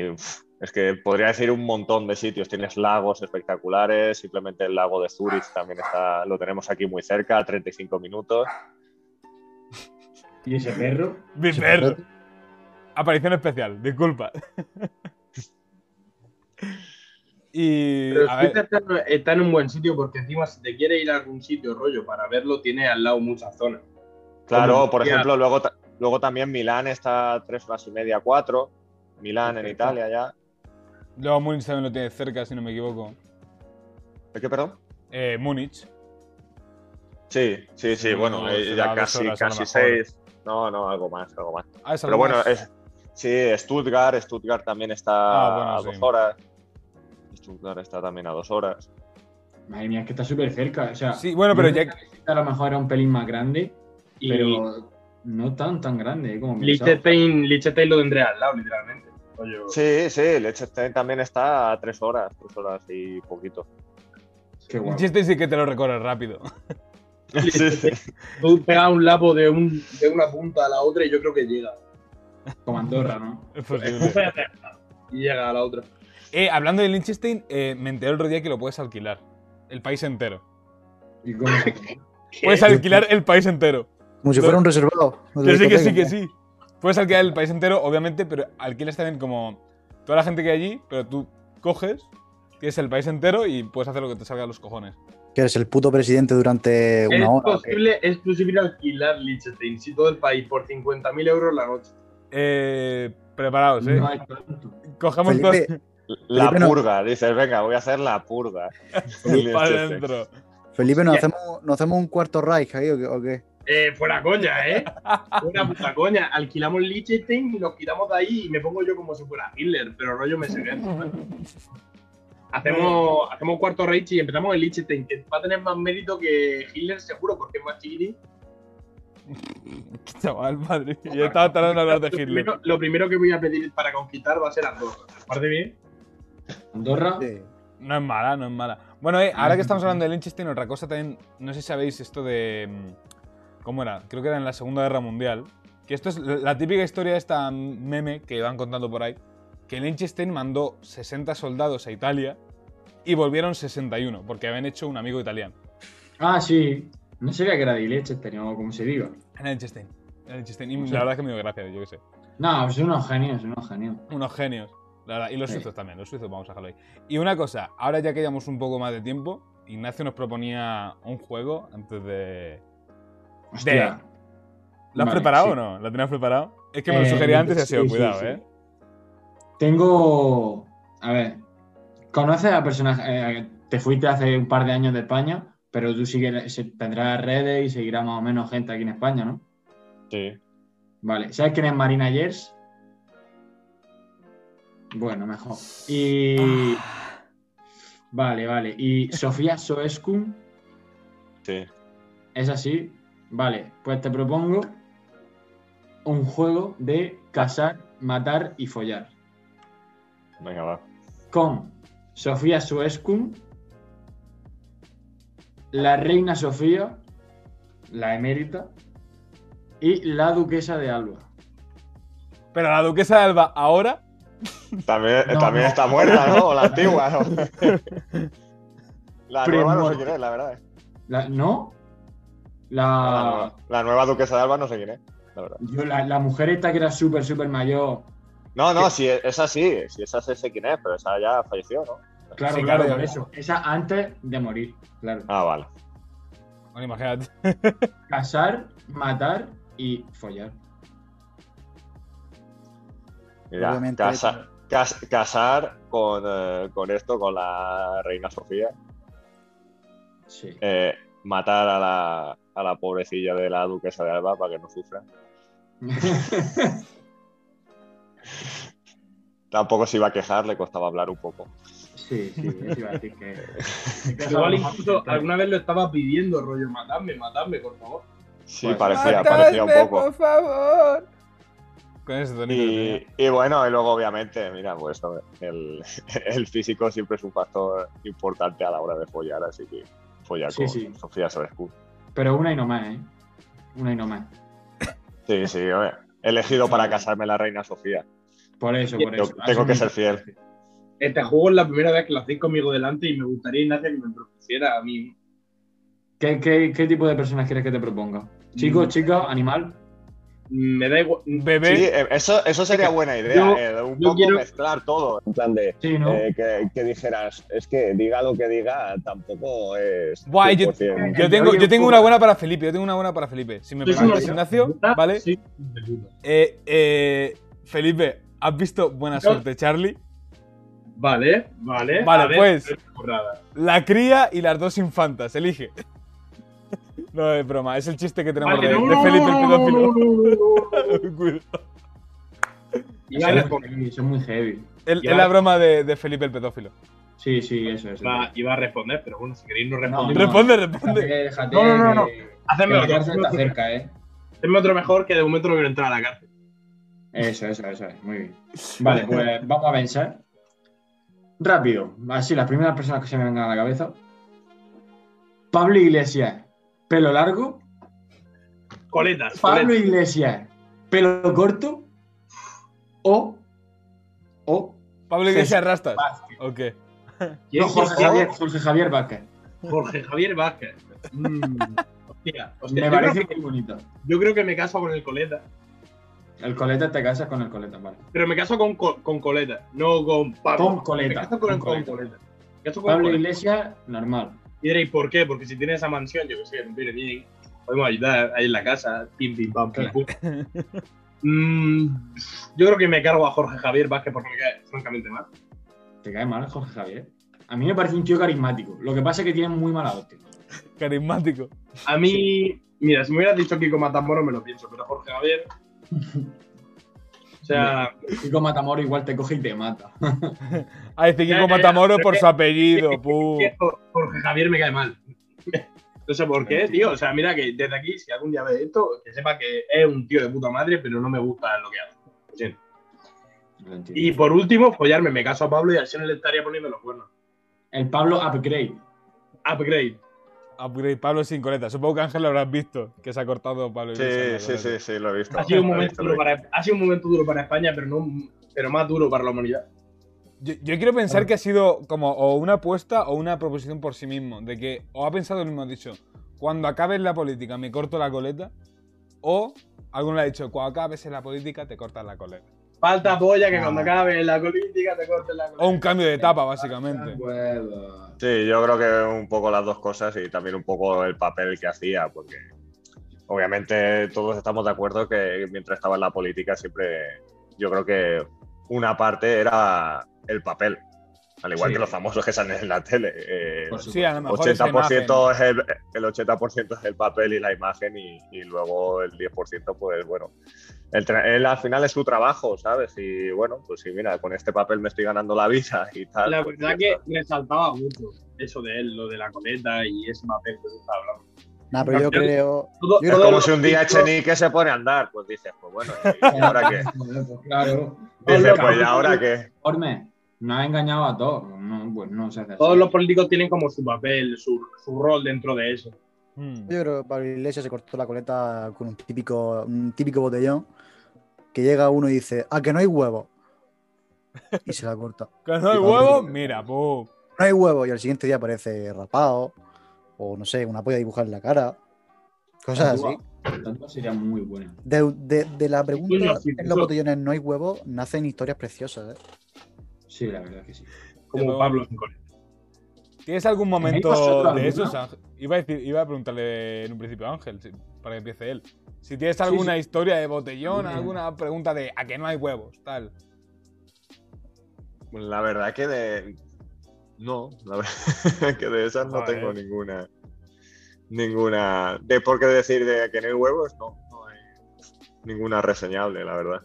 Speaker 5: es que podría decir un montón de sitios. Tienes lagos espectaculares, simplemente el lago de Zurich también está, lo tenemos aquí muy cerca, a 35 minutos.
Speaker 4: ¿Y ese perro?
Speaker 1: Mi perro. Aparición especial, disculpa. y.
Speaker 2: Pero
Speaker 1: a ver,
Speaker 2: está, está en un buen sitio porque encima si te quiere ir a algún sitio rollo para verlo, tiene al lado muchas zonas.
Speaker 5: Claro,
Speaker 2: Como
Speaker 5: por
Speaker 2: decía-
Speaker 5: ejemplo, luego, luego también Milán está a tres horas y media, cuatro. Milán en. Italia ya.
Speaker 1: Luego Múnich también lo tiene cerca, si no me equivoco.
Speaker 5: ¿De qué, perdón?
Speaker 1: Eh, Múnich.
Speaker 5: Sí, sí, sí,
Speaker 1: No,
Speaker 5: bueno, eh, ya casi, casi seis. No, no, algo más, algo más.
Speaker 1: Ah, es
Speaker 5: Pero
Speaker 1: algo
Speaker 5: bueno,
Speaker 1: más.
Speaker 5: es, sí, Stuttgart, Stuttgart también está
Speaker 1: Ah, bueno,
Speaker 5: a
Speaker 1: sí.
Speaker 5: dos horas. Stuttgart está también a dos horas.
Speaker 4: Madre mía, es que está súper cerca. O sea,
Speaker 1: Sí, bueno, pero ya-
Speaker 4: A lo mejor era un pelín más grande,
Speaker 2: Y
Speaker 4: pero no tan tan grande eh, como pensaba.
Speaker 2: Liechtenstein, Liechtenstein lo tendré al lado, literalmente. Rollo-
Speaker 5: Sí, sí, Liechtenstein también está a tres horas, tres horas y poquito.
Speaker 4: Qué.
Speaker 1: Chiste sí que te lo recorres rápido.
Speaker 5: Sí, sí.
Speaker 2: Tú pegas un lapo de, un, de una punta a la otra y yo creo que llega.
Speaker 4: Como Andorra, ¿no?
Speaker 1: Es posible.
Speaker 2: Y llega a la otra.
Speaker 1: eh, hablando de Liechtenstein, eh, me enteré el otro día que lo puedes alquilar. El país entero.
Speaker 4: ¿Y cómo?
Speaker 1: Puedes alquilar el país entero.
Speaker 3: Como si fuera un reservado.
Speaker 1: Que sí, que sí, que sí. Puedes alquilar el país entero, obviamente, pero alquilas también como toda la gente que hay allí, pero tú coges Tienes el país entero y puedes hacer lo que te salga a los cojones.
Speaker 3: Que eres el puto presidente durante
Speaker 2: Es
Speaker 3: una hora. ¿o qué?
Speaker 2: posible, es posible alquilar Liechtenstein, si todo el país, por 50.000 euros la noche.
Speaker 1: Eh, preparados, ¿eh?
Speaker 4: No hay tanto.
Speaker 1: Cogemos
Speaker 3: Felipe,
Speaker 5: La
Speaker 3: Felipe, no-
Speaker 5: purga, dices, venga, voy a hacer la purga.
Speaker 1: para adentro.
Speaker 3: Felipe, ¿nos hacemos, ¿nos hacemos un cuarto Reich ahí o qué?
Speaker 2: Eh, fuera coña, ¿eh? Fuera puta coña. Alquilamos Liechtenstein y nos quitamos de ahí y me pongo yo como si fuera Hitler, pero rollo me Hacemos, hacemos cuarto Reich y empezamos en Liechtenstein, que va a tener más mérito que Hitler seguro, porque es más chiquitín.
Speaker 1: Chaval, madre mía. Yo estaba tardando en hablar de
Speaker 2: Lo
Speaker 1: Hitler.
Speaker 2: primero, lo primero que voy a pedir para conquistar va a ser Andorra. ¿Parte bien?
Speaker 4: Andorra.
Speaker 3: Sí.
Speaker 1: No es mala, no es mala. Bueno, eh, ahora que estamos hablando de Liechtenstein, otra cosa también, no sé si sabéis esto de... ¿Cómo era? Creo que era en la Segunda Guerra Mundial. Que esto es la típica historia de esta meme que van contando por ahí. Que Liechtenstein mandó 60 soldados a Italia y volvieron 61, porque habían hecho un amigo italiano.
Speaker 4: Ah, sí. No sabía que era de Liechtenstein o como se diga.
Speaker 1: Era Liechtenstein. Era Liechtenstein. Y la verdad es que me dio gracia, yo qué sé.
Speaker 4: No, pues unos genios, unos genios.
Speaker 1: Unos genios. La verdad. Y los
Speaker 4: Sí.
Speaker 1: suizos también, los suizos vamos a dejarlo ahí. Y una cosa, ahora ya que llevamos un poco más de tiempo, Ignacio nos proponía un juego antes de...
Speaker 4: Hostia.
Speaker 1: ¿Lo has
Speaker 4: Vale,
Speaker 1: preparado
Speaker 4: sí.
Speaker 1: o no? ¿Lo tenías preparado? Es que me lo
Speaker 4: Eh,
Speaker 1: sugería antes y ha sido
Speaker 4: sí,
Speaker 1: cuidado,
Speaker 4: sí.
Speaker 1: ¿eh?
Speaker 4: Tengo. A ver. ¿Conoces a personas? eh, te fuiste hace un par de años de España, pero tú sigues, tendrás redes y seguirá más o menos gente aquí en España, ¿no?
Speaker 5: Sí.
Speaker 4: Vale. ¿Sabes quién es Marina Yers? Bueno, mejor. Y. Vale, vale. ¿Y Sofía Soeskun?
Speaker 5: Sí.
Speaker 4: ¿Es así? Vale, pues te propongo un juego de casar, matar y follar.
Speaker 5: Venga, va.
Speaker 4: Con Sofía Sueskun, la reina Sofía, la emérita, y la duquesa de Alba.
Speaker 1: Pero la duquesa de Alba ahora...
Speaker 5: También,
Speaker 4: No,
Speaker 5: también
Speaker 4: no.
Speaker 5: está muerta, ¿no? La antigua, ¿no? La nueva no sé quién es, la verdad.
Speaker 4: La- ¿No?
Speaker 5: La,
Speaker 4: La,
Speaker 5: nueva, la nueva duquesa de Alba no sé quién es, la verdad.
Speaker 4: yo- la, la mujer esta que era súper, súper mayor.
Speaker 5: No, no, si esa sí, si esa sí sé quién es, pero esa ya falleció, ¿no?
Speaker 4: Claro,
Speaker 1: Sí,
Speaker 4: claro,
Speaker 1: claro,
Speaker 4: por
Speaker 1: ya
Speaker 4: eso. Esa antes de morir, claro.
Speaker 5: Ah, vale.
Speaker 1: Bueno, imagínate.
Speaker 4: Casar, matar y follar.
Speaker 5: Mira,
Speaker 3: Obviamente,
Speaker 5: casa- cas- casar con, eh, con esto, con la reina Sofía.
Speaker 4: Sí.
Speaker 5: eh, matar a la, a la pobrecilla de la duquesa de Alba para que no sufra. Tampoco se iba a quejar, le costaba hablar un poco.
Speaker 4: sí, sí, eso iba a decir que.
Speaker 2: Igual incluso alguna vez lo estaba pidiendo, rollo, matadme, matadme, por favor.
Speaker 5: Sí,
Speaker 4: Pues,
Speaker 5: parecía,
Speaker 1: ¡Matadme,
Speaker 5: parecía un poco.
Speaker 1: por favor! Con ese tonito
Speaker 5: Y, bueno, y luego obviamente, mira, pues el, el físico siempre es un factor importante a la hora de follar, así que follar
Speaker 4: Sí,
Speaker 5: con
Speaker 4: sí.
Speaker 5: Sofía Sobescu.
Speaker 4: Pero una y no más, ¿eh? Una y no más.
Speaker 5: Sí, sí, oye, he elegido para casarme la reina Sofía.
Speaker 4: Por eso, por
Speaker 5: Yo
Speaker 4: eso.
Speaker 5: tengo que ser fiel.
Speaker 2: Este juego es la primera vez que lo hacéis conmigo delante y me gustaría, Ignacio, que me propusiera a mí.
Speaker 4: ¿Qué, qué, qué tipo de personas quieres que te proponga? ¿Chico,
Speaker 2: Mm.
Speaker 4: chica, animal?
Speaker 2: Me da igual.
Speaker 1: Bebé,
Speaker 5: Sí, eh, eso, eso sería buena idea,
Speaker 2: Yo-
Speaker 5: eh, un poco
Speaker 2: quiero-
Speaker 5: mezclar todo. En plan de
Speaker 4: Sí, ¿no?
Speaker 5: eh, que, que dijeras, es que diga lo que diga, tampoco es.
Speaker 1: Guay, yo-
Speaker 5: 100%.
Speaker 1: yo tengo, yo tengo una buena para Felipe, yo tengo una buena para Felipe. Si me permites,
Speaker 2: unos
Speaker 1: Ignacio, ¿vale?
Speaker 2: Sí.
Speaker 1: Eh, eh, Felipe, ¿has visto Buena Suerte, Charlie?
Speaker 2: Vale, vale.
Speaker 1: Vale,
Speaker 2: ver,
Speaker 1: pues. La cría y las dos infantas, elige. No, es broma, es el chiste que tenemos
Speaker 2: Vale,
Speaker 1: de,
Speaker 2: no,
Speaker 1: de
Speaker 2: no,
Speaker 1: Felipe el pedófilo.
Speaker 2: no, no, no, no.
Speaker 1: Cuidado.
Speaker 2: Iba a
Speaker 4: Son
Speaker 2: responder,
Speaker 4: muy heavy, son muy heavy.
Speaker 1: El-
Speaker 2: Ya.
Speaker 1: Es la broma de, de Felipe el pedófilo.
Speaker 4: Sí, sí, eso es.
Speaker 2: iba, iba a responder, pero bueno, si queréis no
Speaker 4: no.
Speaker 1: Responde, responde.
Speaker 4: Déjate, déjate.
Speaker 2: No, no, no, Hacedme otro,
Speaker 4: cárcel está cerca, ¿eh?
Speaker 2: hacedme otro mejor que de momento no quiero entrar a la cárcel.
Speaker 4: Eso, eso, eso es. Muy bien. Vale, pues vamos a pensar. Rápido. Así, las primeras personas que se me vengan a la cabeza. Pablo Iglesias, pelo largo.
Speaker 2: Coletas.
Speaker 4: Pablo
Speaker 2: coletas.
Speaker 4: Iglesias, pelo corto. O. O.
Speaker 1: Pablo Iglesias Rastas.
Speaker 4: Vázquez.
Speaker 1: ¿O qué?
Speaker 2: ¿Quién
Speaker 4: No, Jorge Javier, Jorge Javier Vázquez.
Speaker 2: Jorge Javier Vázquez. Mm, hostia, hostia,
Speaker 4: Me parece
Speaker 2: que,
Speaker 4: muy bonito.
Speaker 2: yo creo que me caso con el coleta.
Speaker 4: El coleta te casas con el coleta, vale.
Speaker 2: Pero me caso con, co- con coleta, no con Pablo.
Speaker 4: Con coleta,
Speaker 2: Me caso con el
Speaker 4: con coleta.
Speaker 2: coleta. ¿Esto cómo
Speaker 4: Pablo? Iglesias, normal.
Speaker 2: Y diréis, ¿por qué? Porque si tiene esa mansión, yo que sé, viene bien, podemos ayudar ahí en la casa, pim, pim, pam, pim, pum. Mm, yo creo que me cargo a Jorge Javier Vázquez porque me cae francamente mal.
Speaker 4: Te cae mal Jorge Javier. A mí me parece un tío carismático. Lo que pasa es que tiene muy mala hostia.
Speaker 1: Carismático.
Speaker 2: A mí, mira, si me hubieras dicho Kiko Matamoros me lo pienso, pero Jorge Javier. O sea,
Speaker 4: Y con Matamoro igual te coge y te mata.
Speaker 1: A este
Speaker 2: Ya,
Speaker 1: Kiko
Speaker 2: pero
Speaker 1: por su apellido, pu.
Speaker 2: que Jorge Javier me cae mal. No sé por qué, tío. O sea, mira que desde aquí, si algún día ve esto, que sepa que es un tío de puta madre, pero no me gusta lo que hace. Lo siento. Y por último, follarme, me caso a Pablo y al no le estaría poniendo los cuernos.
Speaker 4: El Pablo Upgrade.
Speaker 2: Upgrade.
Speaker 1: Upgrade Pablo sin coleta. Supongo que Ángel lo habrás visto, que se ha cortado Pablo.
Speaker 5: Sí, sí, sí, sí, lo he visto.
Speaker 2: Ha sido, un
Speaker 5: Lo
Speaker 2: momento
Speaker 5: visto, lo
Speaker 2: duro para, ha sido un momento duro para España, pero, no, pero más duro para la humanidad.
Speaker 1: Yo, yo quiero pensar que ha sido como o una apuesta o una proposición por sí mismo. De que o ha pensado el mismo, ha dicho, cuando acabes la política me corto la coleta. O alguno le ha dicho, cuando acabes en la política te cortas la coleta.
Speaker 2: Falta polla que
Speaker 4: Ah.
Speaker 2: cuando acabe la política te corten la
Speaker 1: O un cambio de etapa, básicamente.
Speaker 5: Sí, yo creo que un poco las dos cosas y también un poco el papel que hacía, porque obviamente todos estamos de acuerdo que mientras estaba en la política siempre yo creo que una parte era el papel, al igual
Speaker 4: Sí.
Speaker 5: que los famosos que salen en la tele. eh.
Speaker 1: Sí, a lo mejor esa
Speaker 5: 80% es el, el 80% es el papel y la imagen y, y luego el 10% pues bueno, el él al final es su trabajo, ¿sabes? Y bueno, pues sí, mira, con este papel me estoy ganando la vida y tal.
Speaker 2: La
Speaker 5: pues
Speaker 2: verdad que resaltaba mucho eso de él, lo de la coleta y ese papel que se está hablando.
Speaker 3: Nada, pero yo creo.
Speaker 2: Todo-
Speaker 3: Yo
Speaker 5: Es como si un día Echenique se pone a andar, pues dices, pues bueno, ¿y ahora qué?
Speaker 4: Claro.
Speaker 5: Dices, pues ¿y ahora qué?
Speaker 4: Orme, no ha engañado a todos. No, pues no se hace así.
Speaker 2: Todos los políticos tienen como su papel, su, su rol dentro de eso.
Speaker 1: Hmm.
Speaker 3: Yo creo que Pablo Iglesias se cortó la coleta con un típico, un típico botellón. Que llega uno y dice, ah, que no hay huevo. Y se la corta.
Speaker 1: Que no hay huevo, mira, pu.
Speaker 3: No hay huevo. Y al siguiente día aparece rapado. O no sé, una polla dibujada en la cara. Cosas así.
Speaker 4: Tanto sería muy bueno.
Speaker 3: De, de- de la pregunta en los botellones no hay huevo, nacen historias preciosas, ¿eh?
Speaker 4: Sí, la verdad que sí.
Speaker 2: Como
Speaker 1: Pero-
Speaker 2: Pablo.
Speaker 1: ¿Tienes algún momento de esos? Ángel? Iba a, decir, iba a preguntarle en un principio a Ángel, para que empiece él. Si tienes alguna historia de botellón,
Speaker 4: Mm.
Speaker 1: alguna pregunta de a que no hay huevos, tal.
Speaker 5: La verdad que de. No, la verdad que de esas no tengo ninguna. Ninguna. De por qué decir de que no hay huevos, no. No hay ninguna reseñable, la verdad.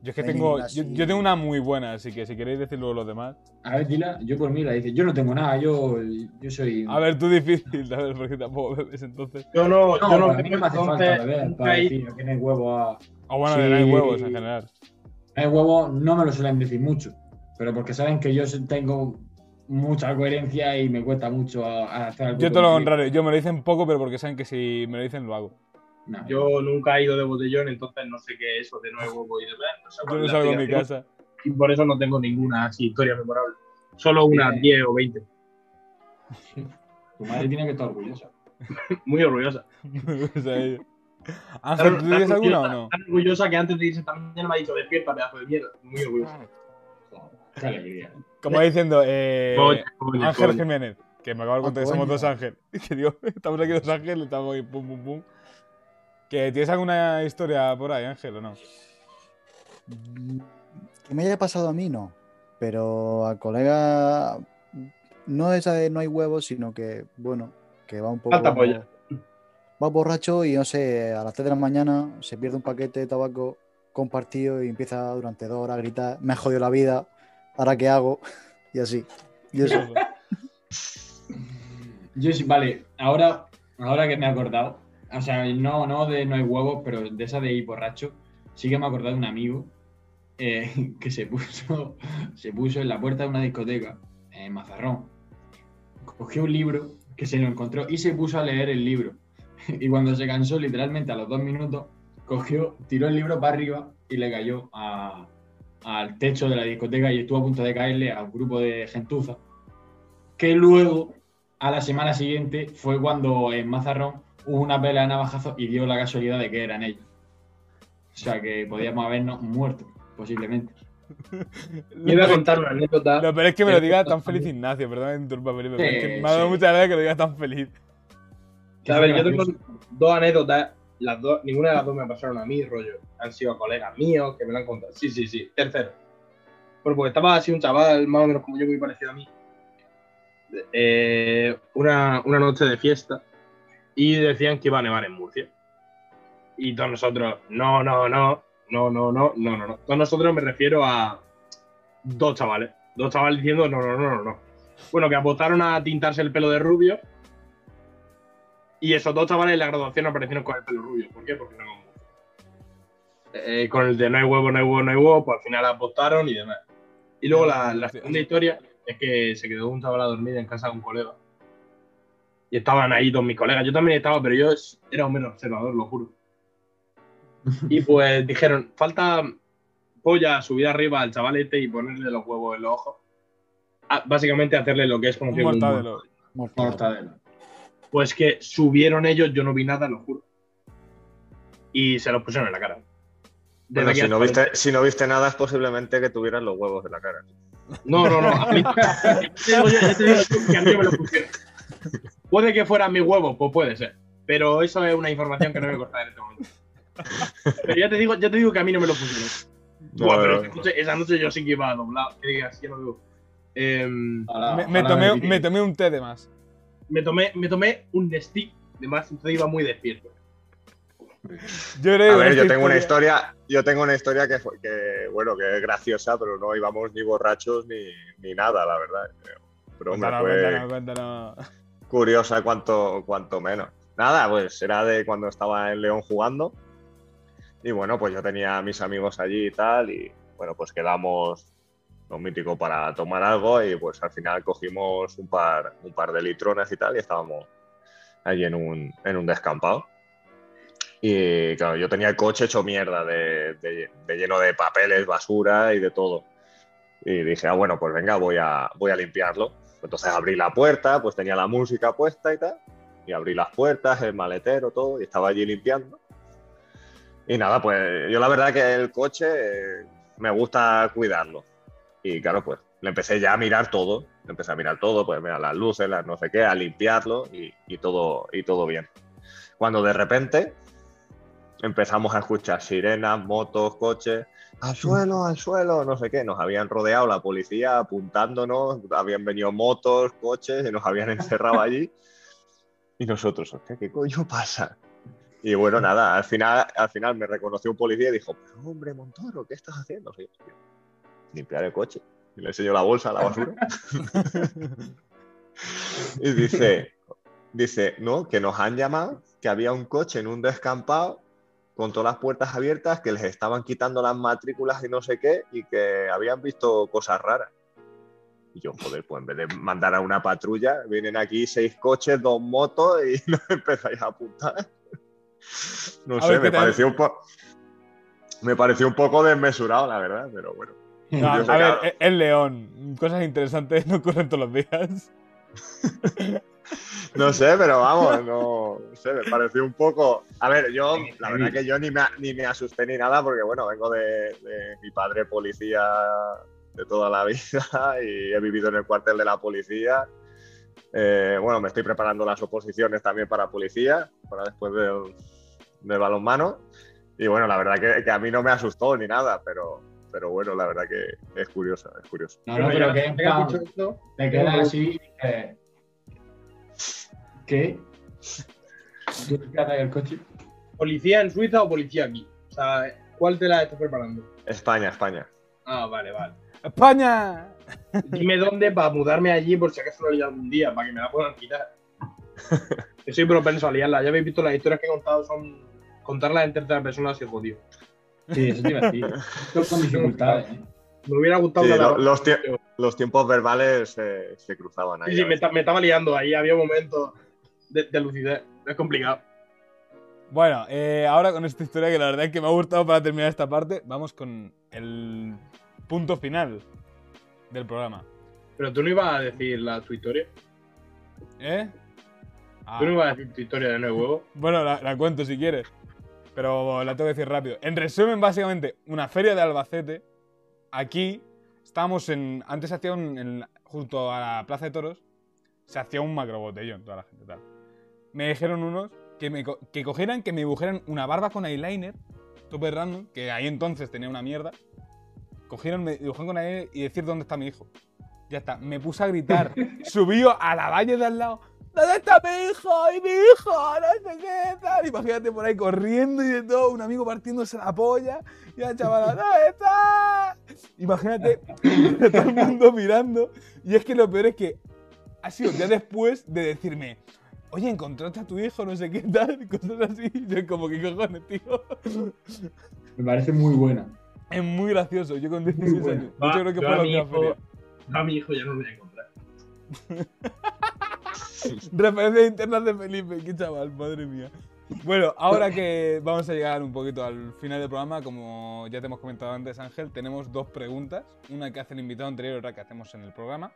Speaker 1: Yo es que tengo. Yo, tengo una muy buena, así que si queréis decir luego los demás.
Speaker 4: A ver, dila, yo por mí la dice. Yo no tengo nada, yo, yo soy.
Speaker 1: A ver, tú difícil, a ver, porque tampoco bebes entonces.
Speaker 2: Yo no,
Speaker 4: no,
Speaker 2: yo no,
Speaker 4: a mí no me hace falta beber
Speaker 2: nunca
Speaker 4: para decir que no hay huevo a.
Speaker 1: O bueno,
Speaker 4: Sí.
Speaker 1: no hay huevos en general.
Speaker 4: No hay huevo, no me lo suelen decir mucho. Pero porque saben que yo tengo mucha coherencia y me cuesta mucho a, a hacer algo.
Speaker 1: Yo todo lo contrario, yo me lo dicen poco, pero porque saben que si me lo dicen lo hago.
Speaker 4: No,
Speaker 2: Yo nunca he ido de botellón, entonces no sé qué es eso de nuevo y demás. No sé
Speaker 1: Yo
Speaker 2: cuál
Speaker 1: no salgo de mi
Speaker 2: explicación,
Speaker 1: casa.
Speaker 2: Y por eso no tengo ninguna así historia memorable. Solo unas
Speaker 4: Bien.
Speaker 2: 10 o 20.
Speaker 4: Tu madre tiene que estar orgullosa.
Speaker 2: Muy orgullosa.
Speaker 1: Ángel, ¿tú tienes alguna o no?
Speaker 2: Tan orgullosa que antes de irse mañana me ha dicho despierta, pedazo de mierda. Muy orgullosa.
Speaker 4: Joder, Qué alegría.
Speaker 1: Como diciendo, eh, Ángel. Jiménez, que me acabo de contar que
Speaker 3: Ah,
Speaker 1: somos dos Ángel. Que digo, estamos aquí dos Ángel, estamos ahí pum pum pum. ¿Que tienes alguna historia por ahí, Ángel, o no?
Speaker 3: Que me haya pasado a mí, no. Pero al colega, no esa de no hay huevos, sino que, bueno, que va un poco.
Speaker 2: Falta polla.
Speaker 3: Va borracho y no sé, a las 3 de la mañana se pierde un paquete de tabaco compartido y empieza durante dos horas a gritar: Me ha jodido la vida, ¿ahora qué hago? Y así. Y eso.
Speaker 4: Yo vale, ahora, ahora que me he acordado, o sea, no, no de no hay huevos, pero de esa de ir borracho, sí que me acordado de un amigo eh, que se puso, se puso en la puerta de una discoteca en Mazarrón. Cogió un libro que se lo encontró y se puso a leer el libro. Y cuando se cansó, literalmente a los dos minutos, cogió, tiró el libro para arriba y le cayó a- al techo de la discoteca y estuvo a punto de caerle a un grupo de gentuza. Que luego, a la semana siguiente, fue cuando en Mazarrón hubo una pelea de navajazos y dio la casualidad de que eran ellos. O sea que podíamos habernos muerto, posiblemente.
Speaker 2: Me iba a contar una anécdota.
Speaker 1: Lo peor es que me lo diga tan feliz Ignacio, perdón que te interrumpa, Felipe, pero es que me ha dado
Speaker 4: sí.
Speaker 1: mucha gracia que lo diga tan feliz.
Speaker 2: A ver, yo tengo dos anécdotas. Las dos, ninguna de las dos me pasaron a mí, rollo. Han sido colegas míos que me lo han contado. Sí, sí, sí. Tercero. Bueno, porque estaba así un chaval, más o menos como yo, muy parecido a mí. Eh, una, una noche de fiesta. Y decían que iba a nevar en Murcia. Y todos nosotros, no, no, no, no, no, no, no, no, no. Todos nosotros me refiero a dos chavales. Dos chavales diciendo, no, no, no, no, no. Bueno, que apostaron a tintarse el pelo de rubio. Y esos dos chavales en la graduación aparecieron con el pelo rubio. ¿Por qué? Porque no con eh, Con el de no hay huevo, no hay huevo, no hay huevo, pues al final apostaron y demás. Y luego la, la segunda historia es que se quedó un chaval a dormir en casa de un colega. Y estaban ahí todos mis colegas. Yo también estaba, pero yo era un menos observador, lo juro. Y pues dijeron, falta polla subir arriba al chaval este y ponerle los huevos en los ojos. Básicamente hacerle lo que es
Speaker 1: Un
Speaker 2: conocido como un
Speaker 1: mortadelo.
Speaker 2: Pues que subieron ellos, yo no vi nada, lo juro. Y se los pusieron en la cara. Desde
Speaker 5: Bueno,
Speaker 2: aquí
Speaker 5: si no, viste, si no viste nada es posiblemente que tuvieras los huevos en la cara.
Speaker 2: No, no, no. A mí, yo- que a mí me lo pusieron. Puede que fueran mis huevos, pues puede ser. Pero eso es una información que no me voy a cortar en este momento. Pero ya te digo, ya te digo que a mí no me lo pusieron. Buah, pero esa noche, esa noche yo sí que iba doblado. Que digas, yo no digo. Em,
Speaker 4: Ojalá-
Speaker 1: Me, tomé,
Speaker 4: me
Speaker 1: me tomé un té de más.
Speaker 2: me, tomé, me tomé un stick de más, entonces iba muy despierto.
Speaker 1: Yo
Speaker 5: A ver, yo tengo una historia, yo tengo una historia que, fue- que bueno, que es graciosa, pero no íbamos ni borrachos ni, ni nada, la verdad. Pero hombre,
Speaker 1: Cuéntanos,
Speaker 5: fue
Speaker 1: cuéntanos, cuéntanos.
Speaker 5: Curiosa cuanto, cuanto menos. Nada, pues era de cuando estaba en León jugando. Y bueno, pues yo tenía mis amigos allí y tal, y bueno, pues quedamos lo mítico para tomar algo y pues al final cogimos un par, un par de litrones y tal y estábamos allí en un, en un descampado. Y claro, yo tenía el coche hecho mierda, de- de lleno de papeles, basura y de todo. Y dije, ah, bueno, pues venga, voy a, voy a limpiarlo. Entonces abrí la puerta, pues tenía la música puesta y tal. Y abrí las puertas, el maletero, todo, y estaba allí limpiando. Y nada, pues yo la verdad que el coche eh, me gusta cuidarlo. Y claro, pues le empecé ya a mirar todo. Le empecé a mirar todo, pues mira, las luces, las no sé qué, a limpiarlo y, y todo, y todo bien. Cuando de repente empezamos a escuchar sirenas, motos, coches, al suelo, al suelo, no sé qué. Nos habían rodeado la policía apuntándonos, habían venido motos, coches y nos habían encerrado allí. Y nosotros, hostia, ¿qué coño pasa? Y bueno, nada, al final, al final me reconoció un policía y dijo, hombre, Montoro, ¿qué estás haciendo? Limpiar el coche. Y le enseñó la bolsa, la basura. y dice, dice, no, que nos han llamado, que había un coche en un descampado con todas las puertas abiertas, que les estaban quitando las matrículas y no sé qué, y que habían visto cosas raras. Y yo, joder, pues en vez de mandar a una patrulla, vienen aquí seis coches, dos motos y nos empezáis a apuntar. No
Speaker 1: A
Speaker 5: sé,
Speaker 1: ver, ¿qué
Speaker 5: me pareció un poco. Me pareció un poco desmesurado, la verdad, pero bueno.
Speaker 1: No, a ver, es León. Cosas interesantes no ocurren todos los días.
Speaker 5: No sé, pero vamos, no, sé, me pareció un poco. A ver, yo, la verdad que yo ni me, ni me asusté ni nada, porque bueno, vengo de, de mi padre policía de toda la vida y he vivido en el cuartel de la policía. Eh, bueno, me estoy preparando las oposiciones también para policía, para después del, del balonmano. Y bueno, la verdad que, que a mí no me asustó ni nada, pero, pero bueno, la verdad que es curioso, es curioso.
Speaker 4: No, no, pero
Speaker 2: ya que
Speaker 4: te quedas así. eh, ¿Qué?
Speaker 2: ¿Policía en Suiza o policía aquí? O sea, ¿cuál te la estás preparando?
Speaker 5: España, España.
Speaker 2: Ah, vale, vale.
Speaker 1: ¡España!
Speaker 2: Dime dónde para mudarme allí por si acaso lo lío algún día, para que me la puedan quitar. Yo soy propenso a liarla. Ya habéis visto las historias que he contado, son contarlas en tercera persona es jodido.
Speaker 4: Sí, eso te iba a decir. Esto con dificultades, ¿eh?
Speaker 2: Me hubiera gustado
Speaker 5: Sí,
Speaker 2: una
Speaker 5: los, tie- los tiempos verbales eh, se cruzaban ahí.
Speaker 2: Sí, sí, me, estaba liando ahí, había momentos de, de lucidez. Es complicado.
Speaker 1: Bueno, eh, ahora con esta historia que la verdad es que me ha gustado para terminar esta parte, vamos con el punto final del programa.
Speaker 2: Pero tú no ibas a decir la, tu historia.
Speaker 1: ¿Eh? Ah,
Speaker 2: Tú no ibas a decir tu historia de nuevo.
Speaker 1: Bueno, la, la cuento si quieres. Pero la tengo que decir rápido. En resumen, básicamente, una feria de Albacete aquí estábamos en. Antes se hacía un. en- junto a la Plaza de Toros, se hacía un macro botellón, toda la gente tal. Me dijeron unos que, me, que cogieran, que me dibujaran una barba con eyeliner, tope random, que ahí entonces tenía una mierda. Cogieron, me dibujaron con eyeliner y decir dónde está mi hijo. Ya está, me puse a gritar. Subí a la valle de al lado. ¿Dónde está mi hijo? ¡Y mi hijo! No sé qué tal. Imagínate por ahí corriendo y de todo, un amigo partiéndose la polla. Y la chavala, ¿dónde está? Imagínate todo el mundo mirando. Y es que lo peor es que ha sido ya después de decirme, oye, encontraste a tu hijo, no sé qué tal, cosas así. Yo como, ¿qué cojones, tío?
Speaker 4: Me parece muy buena.
Speaker 1: Es muy gracioso. Yo con 16
Speaker 4: bueno.
Speaker 1: años.
Speaker 2: Va,
Speaker 1: Yo creo que fue la
Speaker 2: mi hijo-. A mi hijo ya no lo voy a encontrar.
Speaker 1: Referencias internas de Felipe, qué chaval, madre mía. Bueno, ahora que vamos a llegar un poquito al final del programa, como ya te hemos comentado antes, Ángel, tenemos dos preguntas. Una que hace el invitado anterior y otra que hacemos en el programa.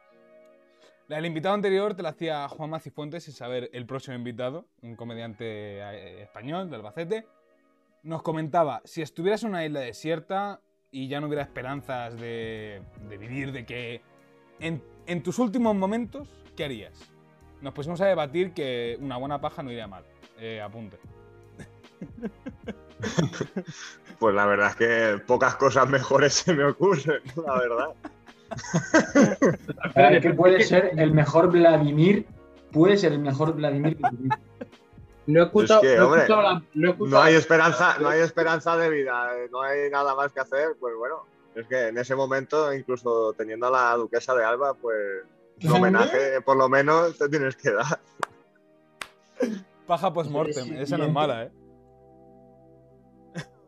Speaker 1: La del invitado anterior te la hacía Juan Macifuentes sin saber el próximo invitado, un comediante eh, español de Albacete. Nos comentaba, si estuvieras en una isla desierta y ya no hubiera esperanzas de, de vivir, de que en, en tus últimos momentos, ¿qué harías? Nos pusimos a debatir que una buena paja no iría mal. Eh, apunte.
Speaker 5: Pues la verdad es que pocas cosas mejores se me ocurren, la verdad.
Speaker 4: Es que puede ser el mejor Vladimir. Puede ser el mejor Vladimir que tuviste.
Speaker 2: No he escuchado,
Speaker 5: Es que,
Speaker 2: no he
Speaker 5: hombre,
Speaker 2: escuchado la- no he
Speaker 5: No
Speaker 2: escuchado-
Speaker 5: hay esperanza, no hay esperanza de vida, eh, no hay nada más que hacer, pues bueno. Es que en ese momento, incluso teniendo a la duquesa de Alba, pues un homenaje por lo menos te tienes que dar.
Speaker 1: Paja post-mortem. Esa no es mala, ¿eh?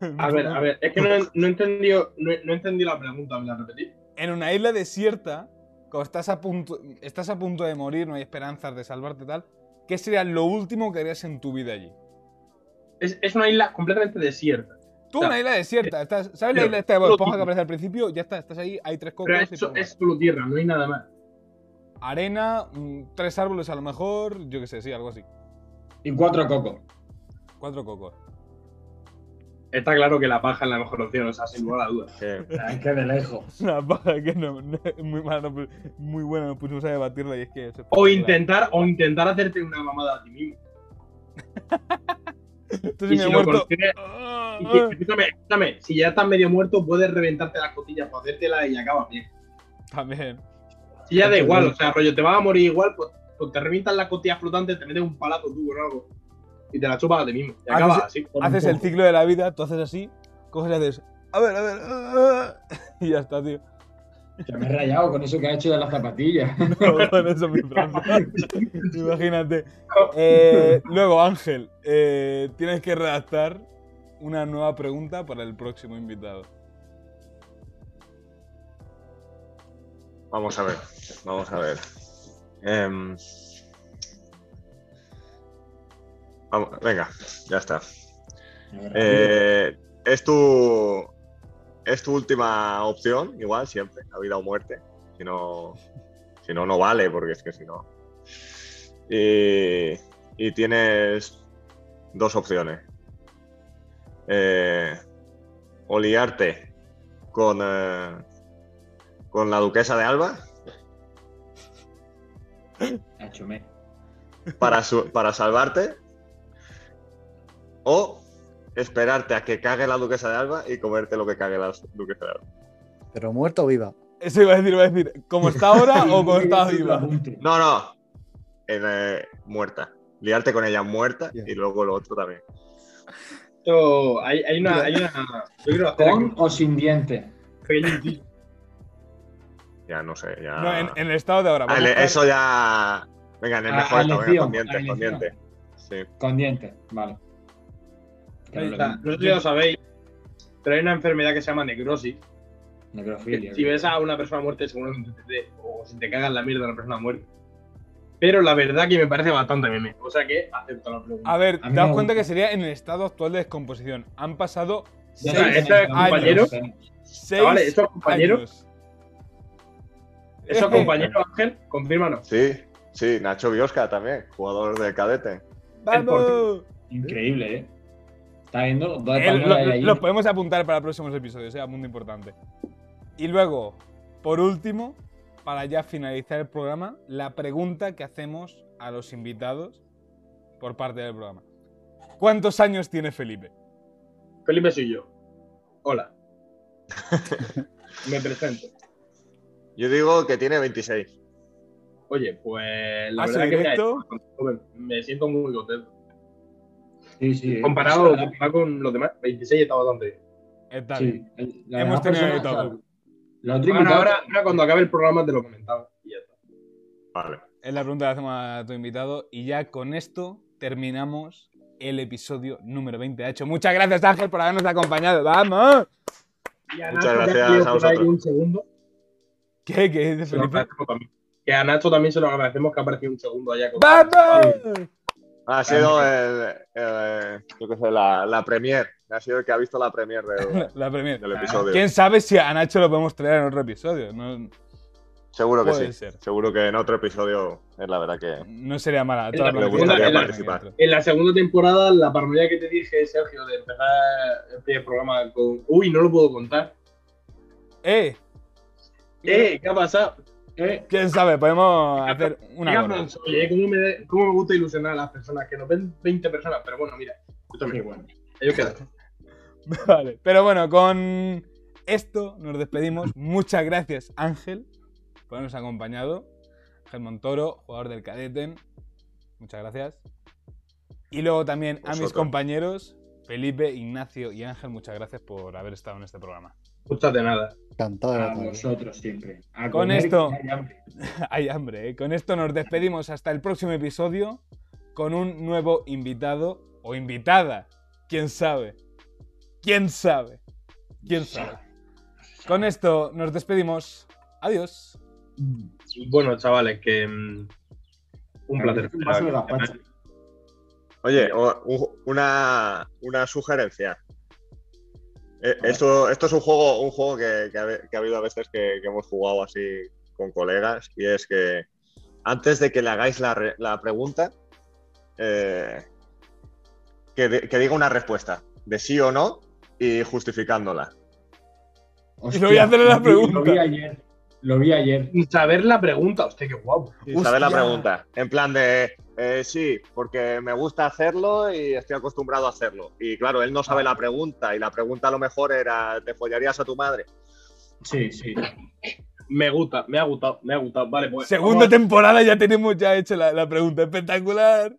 Speaker 2: A ver, a ver, es que no, he- no he entendido, no, entendido la pregunta, ¿me la repetís?
Speaker 1: En una isla desierta, cuando estás a punto, estás a punto de morir, no hay esperanzas de salvarte y tal, ¿qué sería lo último que harías en tu vida allí?
Speaker 2: Es, es una isla completamente desierta.
Speaker 1: Tú, una isla desierta. Estás, ¿Sabes la isla esta de Bob que aparece al principio? Ya está, estás ahí, hay tres cocos
Speaker 2: Pero
Speaker 1: y
Speaker 2: es,
Speaker 1: poco más.
Speaker 2: es solo tierra, no hay nada más.
Speaker 1: Arena, tres árboles a lo mejor, yo qué sé, sí, algo así.
Speaker 4: Y cuatro cocos.
Speaker 1: Cuatro cocos.
Speaker 2: Está claro que la paja es la mejor opción, o sea, sin lugar a dudas.
Speaker 5: Que-
Speaker 4: Es que de lejos.
Speaker 1: Una paja que no, muy mala, pero muy buena, nos pusimos a debatirla y es que... es
Speaker 2: O intentar, o intentar hacerte una mamada a ti mismo. Y
Speaker 1: me
Speaker 2: lo consigues-
Speaker 1: Ah,
Speaker 2: y si-
Speaker 1: ah.
Speaker 2: escúchame, escúchame, si ya estás medio muerto, puedes reventarte las cotillas para hacértela y acabas bien.
Speaker 1: También.
Speaker 2: Si ya da igual, o sea, rollo, te vas a morir igual, pues, pues te revientas las cotillas flotantes, te metes un palazo tú con algo y te la chupas a ti mismo. Y
Speaker 1: Haces-
Speaker 2: acabas así.
Speaker 4: Por un
Speaker 1: Haces el ciclo de la vida, tú haces así, coges y haces... A ver, a ver... y ya está, tío.
Speaker 4: Que me he rayado con eso que ha hecho de las zapatillas.
Speaker 1: No, con eso mi frase. Imagínate. Eh, luego, Ángel, eh, tienes que redactar una nueva pregunta para el próximo invitado.
Speaker 5: Vamos a ver, vamos a ver. Em, vamos- venga, ya está. Eh, es tu es tu última opción, igual, siempre, a vida o muerte. Si no, si no, no vale, porque es que si no. Y, y tienes dos opciones. Eh, o liarte con, eh, con la duquesa de Alba
Speaker 4: me-
Speaker 5: para, su- para salvarte. O esperarte a que cague la duquesa de Alba y comerte lo que cague la duquesa de Alba.
Speaker 3: Pero muerta o viva.
Speaker 1: Eso iba a decir, iba a decir, ¿cómo está ahora o como está viva?
Speaker 5: No, no. En, eh, muerta. Liarte con ella muerta y luego lo otro también.
Speaker 2: Esto, hay, hay una, hay una. Yo
Speaker 4: ¿Con o sin dientes?
Speaker 5: Ya no sé, ya.
Speaker 1: No, en, en el estado de ahora.
Speaker 5: Ah, eso ya. Venga, en el mejor
Speaker 4: a
Speaker 5: estado, venga, con dientes, con dientes. Sí.
Speaker 4: Con dientes, vale. No
Speaker 2: está.
Speaker 4: lo-
Speaker 2: sabéis, pero hay una enfermedad que se llama necrosis.
Speaker 4: Necrofilia.
Speaker 2: si ves a una persona muerta, seguramente te o si te cagas la mierda de una persona muerta. Pero la verdad que me parece bastante meme. O sea que acepto la pregunta.
Speaker 1: A ver, te das cuenta que sería en el estado actual de descomposición. Han pasado
Speaker 4: Ya
Speaker 2: O sea,
Speaker 1: seis,
Speaker 2: compañero-
Speaker 1: seis
Speaker 2: ¿esos compañeros?
Speaker 1: años.
Speaker 2: ¿Eso, compañero Ángel? Confírmanos.
Speaker 5: Sí, sí, Nacho Biosca también, jugador de cadete.
Speaker 1: ¡Vamos!
Speaker 4: Increíble, ¿eh? Está viendo dos
Speaker 1: Eh,
Speaker 4: españoles
Speaker 1: lo-
Speaker 4: ahí.
Speaker 1: los podemos apuntar para próximos episodios, sea muy importante. Y luego, por último, para ya finalizar el programa, la pregunta que hacemos a los invitados por parte del programa. ¿Cuántos años tiene Felipe?
Speaker 2: Felipe soy yo. Hola. Me presento.
Speaker 5: Yo digo que tiene 26.
Speaker 2: Oye, pues la
Speaker 1: ¿Paso
Speaker 2: verdad que
Speaker 1: directo?
Speaker 2: me, me siento muy contento.
Speaker 4: Sí, sí.
Speaker 2: Comparado, con los demás, 26 está bastante bien.
Speaker 1: Está
Speaker 4: Sí,
Speaker 1: bien.
Speaker 4: la
Speaker 1: Hemos tenido de todo.
Speaker 4: la otra
Speaker 2: Ahora,
Speaker 4: invitada-
Speaker 2: ahora, ahora cuando acabe el programa te lo comentaba y ya está.
Speaker 5: Vale.
Speaker 1: Es la pregunta que hacemos a tu invitado. Y ya con esto terminamos el episodio número 20 de Hacho. Muchas gracias, Ángel, por habernos acompañado. ¡Vamos!
Speaker 5: Muchas
Speaker 2: ha
Speaker 5: gracias a vosotros.
Speaker 2: un segundo.
Speaker 1: ¿Qué? ¿Qué dice Felipe?
Speaker 2: Que a Nacho también se lo agradecemos que ha aparecido un segundo allá con
Speaker 1: ¡Vamos!
Speaker 5: Ha sido el, el- yo qué sé, la, la premier. Ha sido el que ha visto la premier del,
Speaker 1: La premier.
Speaker 5: del episodio.
Speaker 1: ¿Quién sabe si a Nacho lo podemos traer en otro episodio? No,
Speaker 5: Seguro que
Speaker 1: Puede
Speaker 5: sí.
Speaker 1: ser.
Speaker 5: Seguro que en otro episodio es la verdad que.
Speaker 1: no sería mala.
Speaker 2: En
Speaker 1: toda
Speaker 2: la
Speaker 1: la
Speaker 2: segunda-
Speaker 1: plantilla
Speaker 2: en la-
Speaker 1: que
Speaker 5: participar.
Speaker 1: dentro.
Speaker 2: En la segunda temporada, la paranoia que te dije, Sergio, de empezar el primer programa con. Uy, no lo puedo contar.
Speaker 1: ¡Eh!
Speaker 2: ¡Eh! ¿Qué ha pasado?
Speaker 4: Eh,
Speaker 1: ¿Quién sabe? Podemos hacer una hora.
Speaker 2: soy, ¿eh? ¿Cómo me, cómo me gusta ilusionar a las personas que nos ven 20 personas, pero bueno, mira, yo también.
Speaker 4: bueno.
Speaker 2: Ellos quedan.
Speaker 1: Vale. Pero bueno, con esto nos despedimos. Muchas gracias, Ángel, por habernos acompañado. Ángel Montoro, jugador del Cadeten. Muchas gracias. Y luego también a mis compañeros, Felipe, Ignacio y Ángel, muchas gracias por haber estado en este programa.
Speaker 2: Muchas de nada.
Speaker 3: Encantado de
Speaker 4: A
Speaker 3: verdad.
Speaker 4: vosotros siempre. A
Speaker 1: Con esto-
Speaker 4: hay hambre.
Speaker 1: Hay hambre, ¿eh? Con esto nos despedimos hasta el próximo episodio con un nuevo invitado o invitada. ¿Quién sabe? ¿Quién sabe? ¿Quién sabe? Con esto nos despedimos. Adiós.
Speaker 2: Bueno, chavales, que. mm, un placer.
Speaker 5: Oye, una, una sugerencia. Eh, Esto, esto es un juego, un juego que, que ha, que ha habido a veces que, que hemos jugado así con colegas y es que antes de que le hagáis la, re- la pregunta, eh, que, de- que diga una respuesta de sí o no y justificándola.
Speaker 1: Y lo voy a hacer en la
Speaker 4: lo vi-
Speaker 1: pregunta.
Speaker 4: Lo vi ayer. Lo vi ayer.
Speaker 2: Sin saber la pregunta, hostia, qué guapo.
Speaker 5: Sin saber la pregunta. En plan de, eh, sí, porque me gusta hacerlo y estoy acostumbrado a hacerlo. Y claro, él no sabe la pregunta y la pregunta a lo mejor era, ¿te follarías a tu madre?
Speaker 4: Sí, sí.
Speaker 2: Me gusta, me ha gustado, me ha gustado. Vale, pues.
Speaker 1: Segunda temporada ya tenemos ya hecho la, la pregunta espectacular.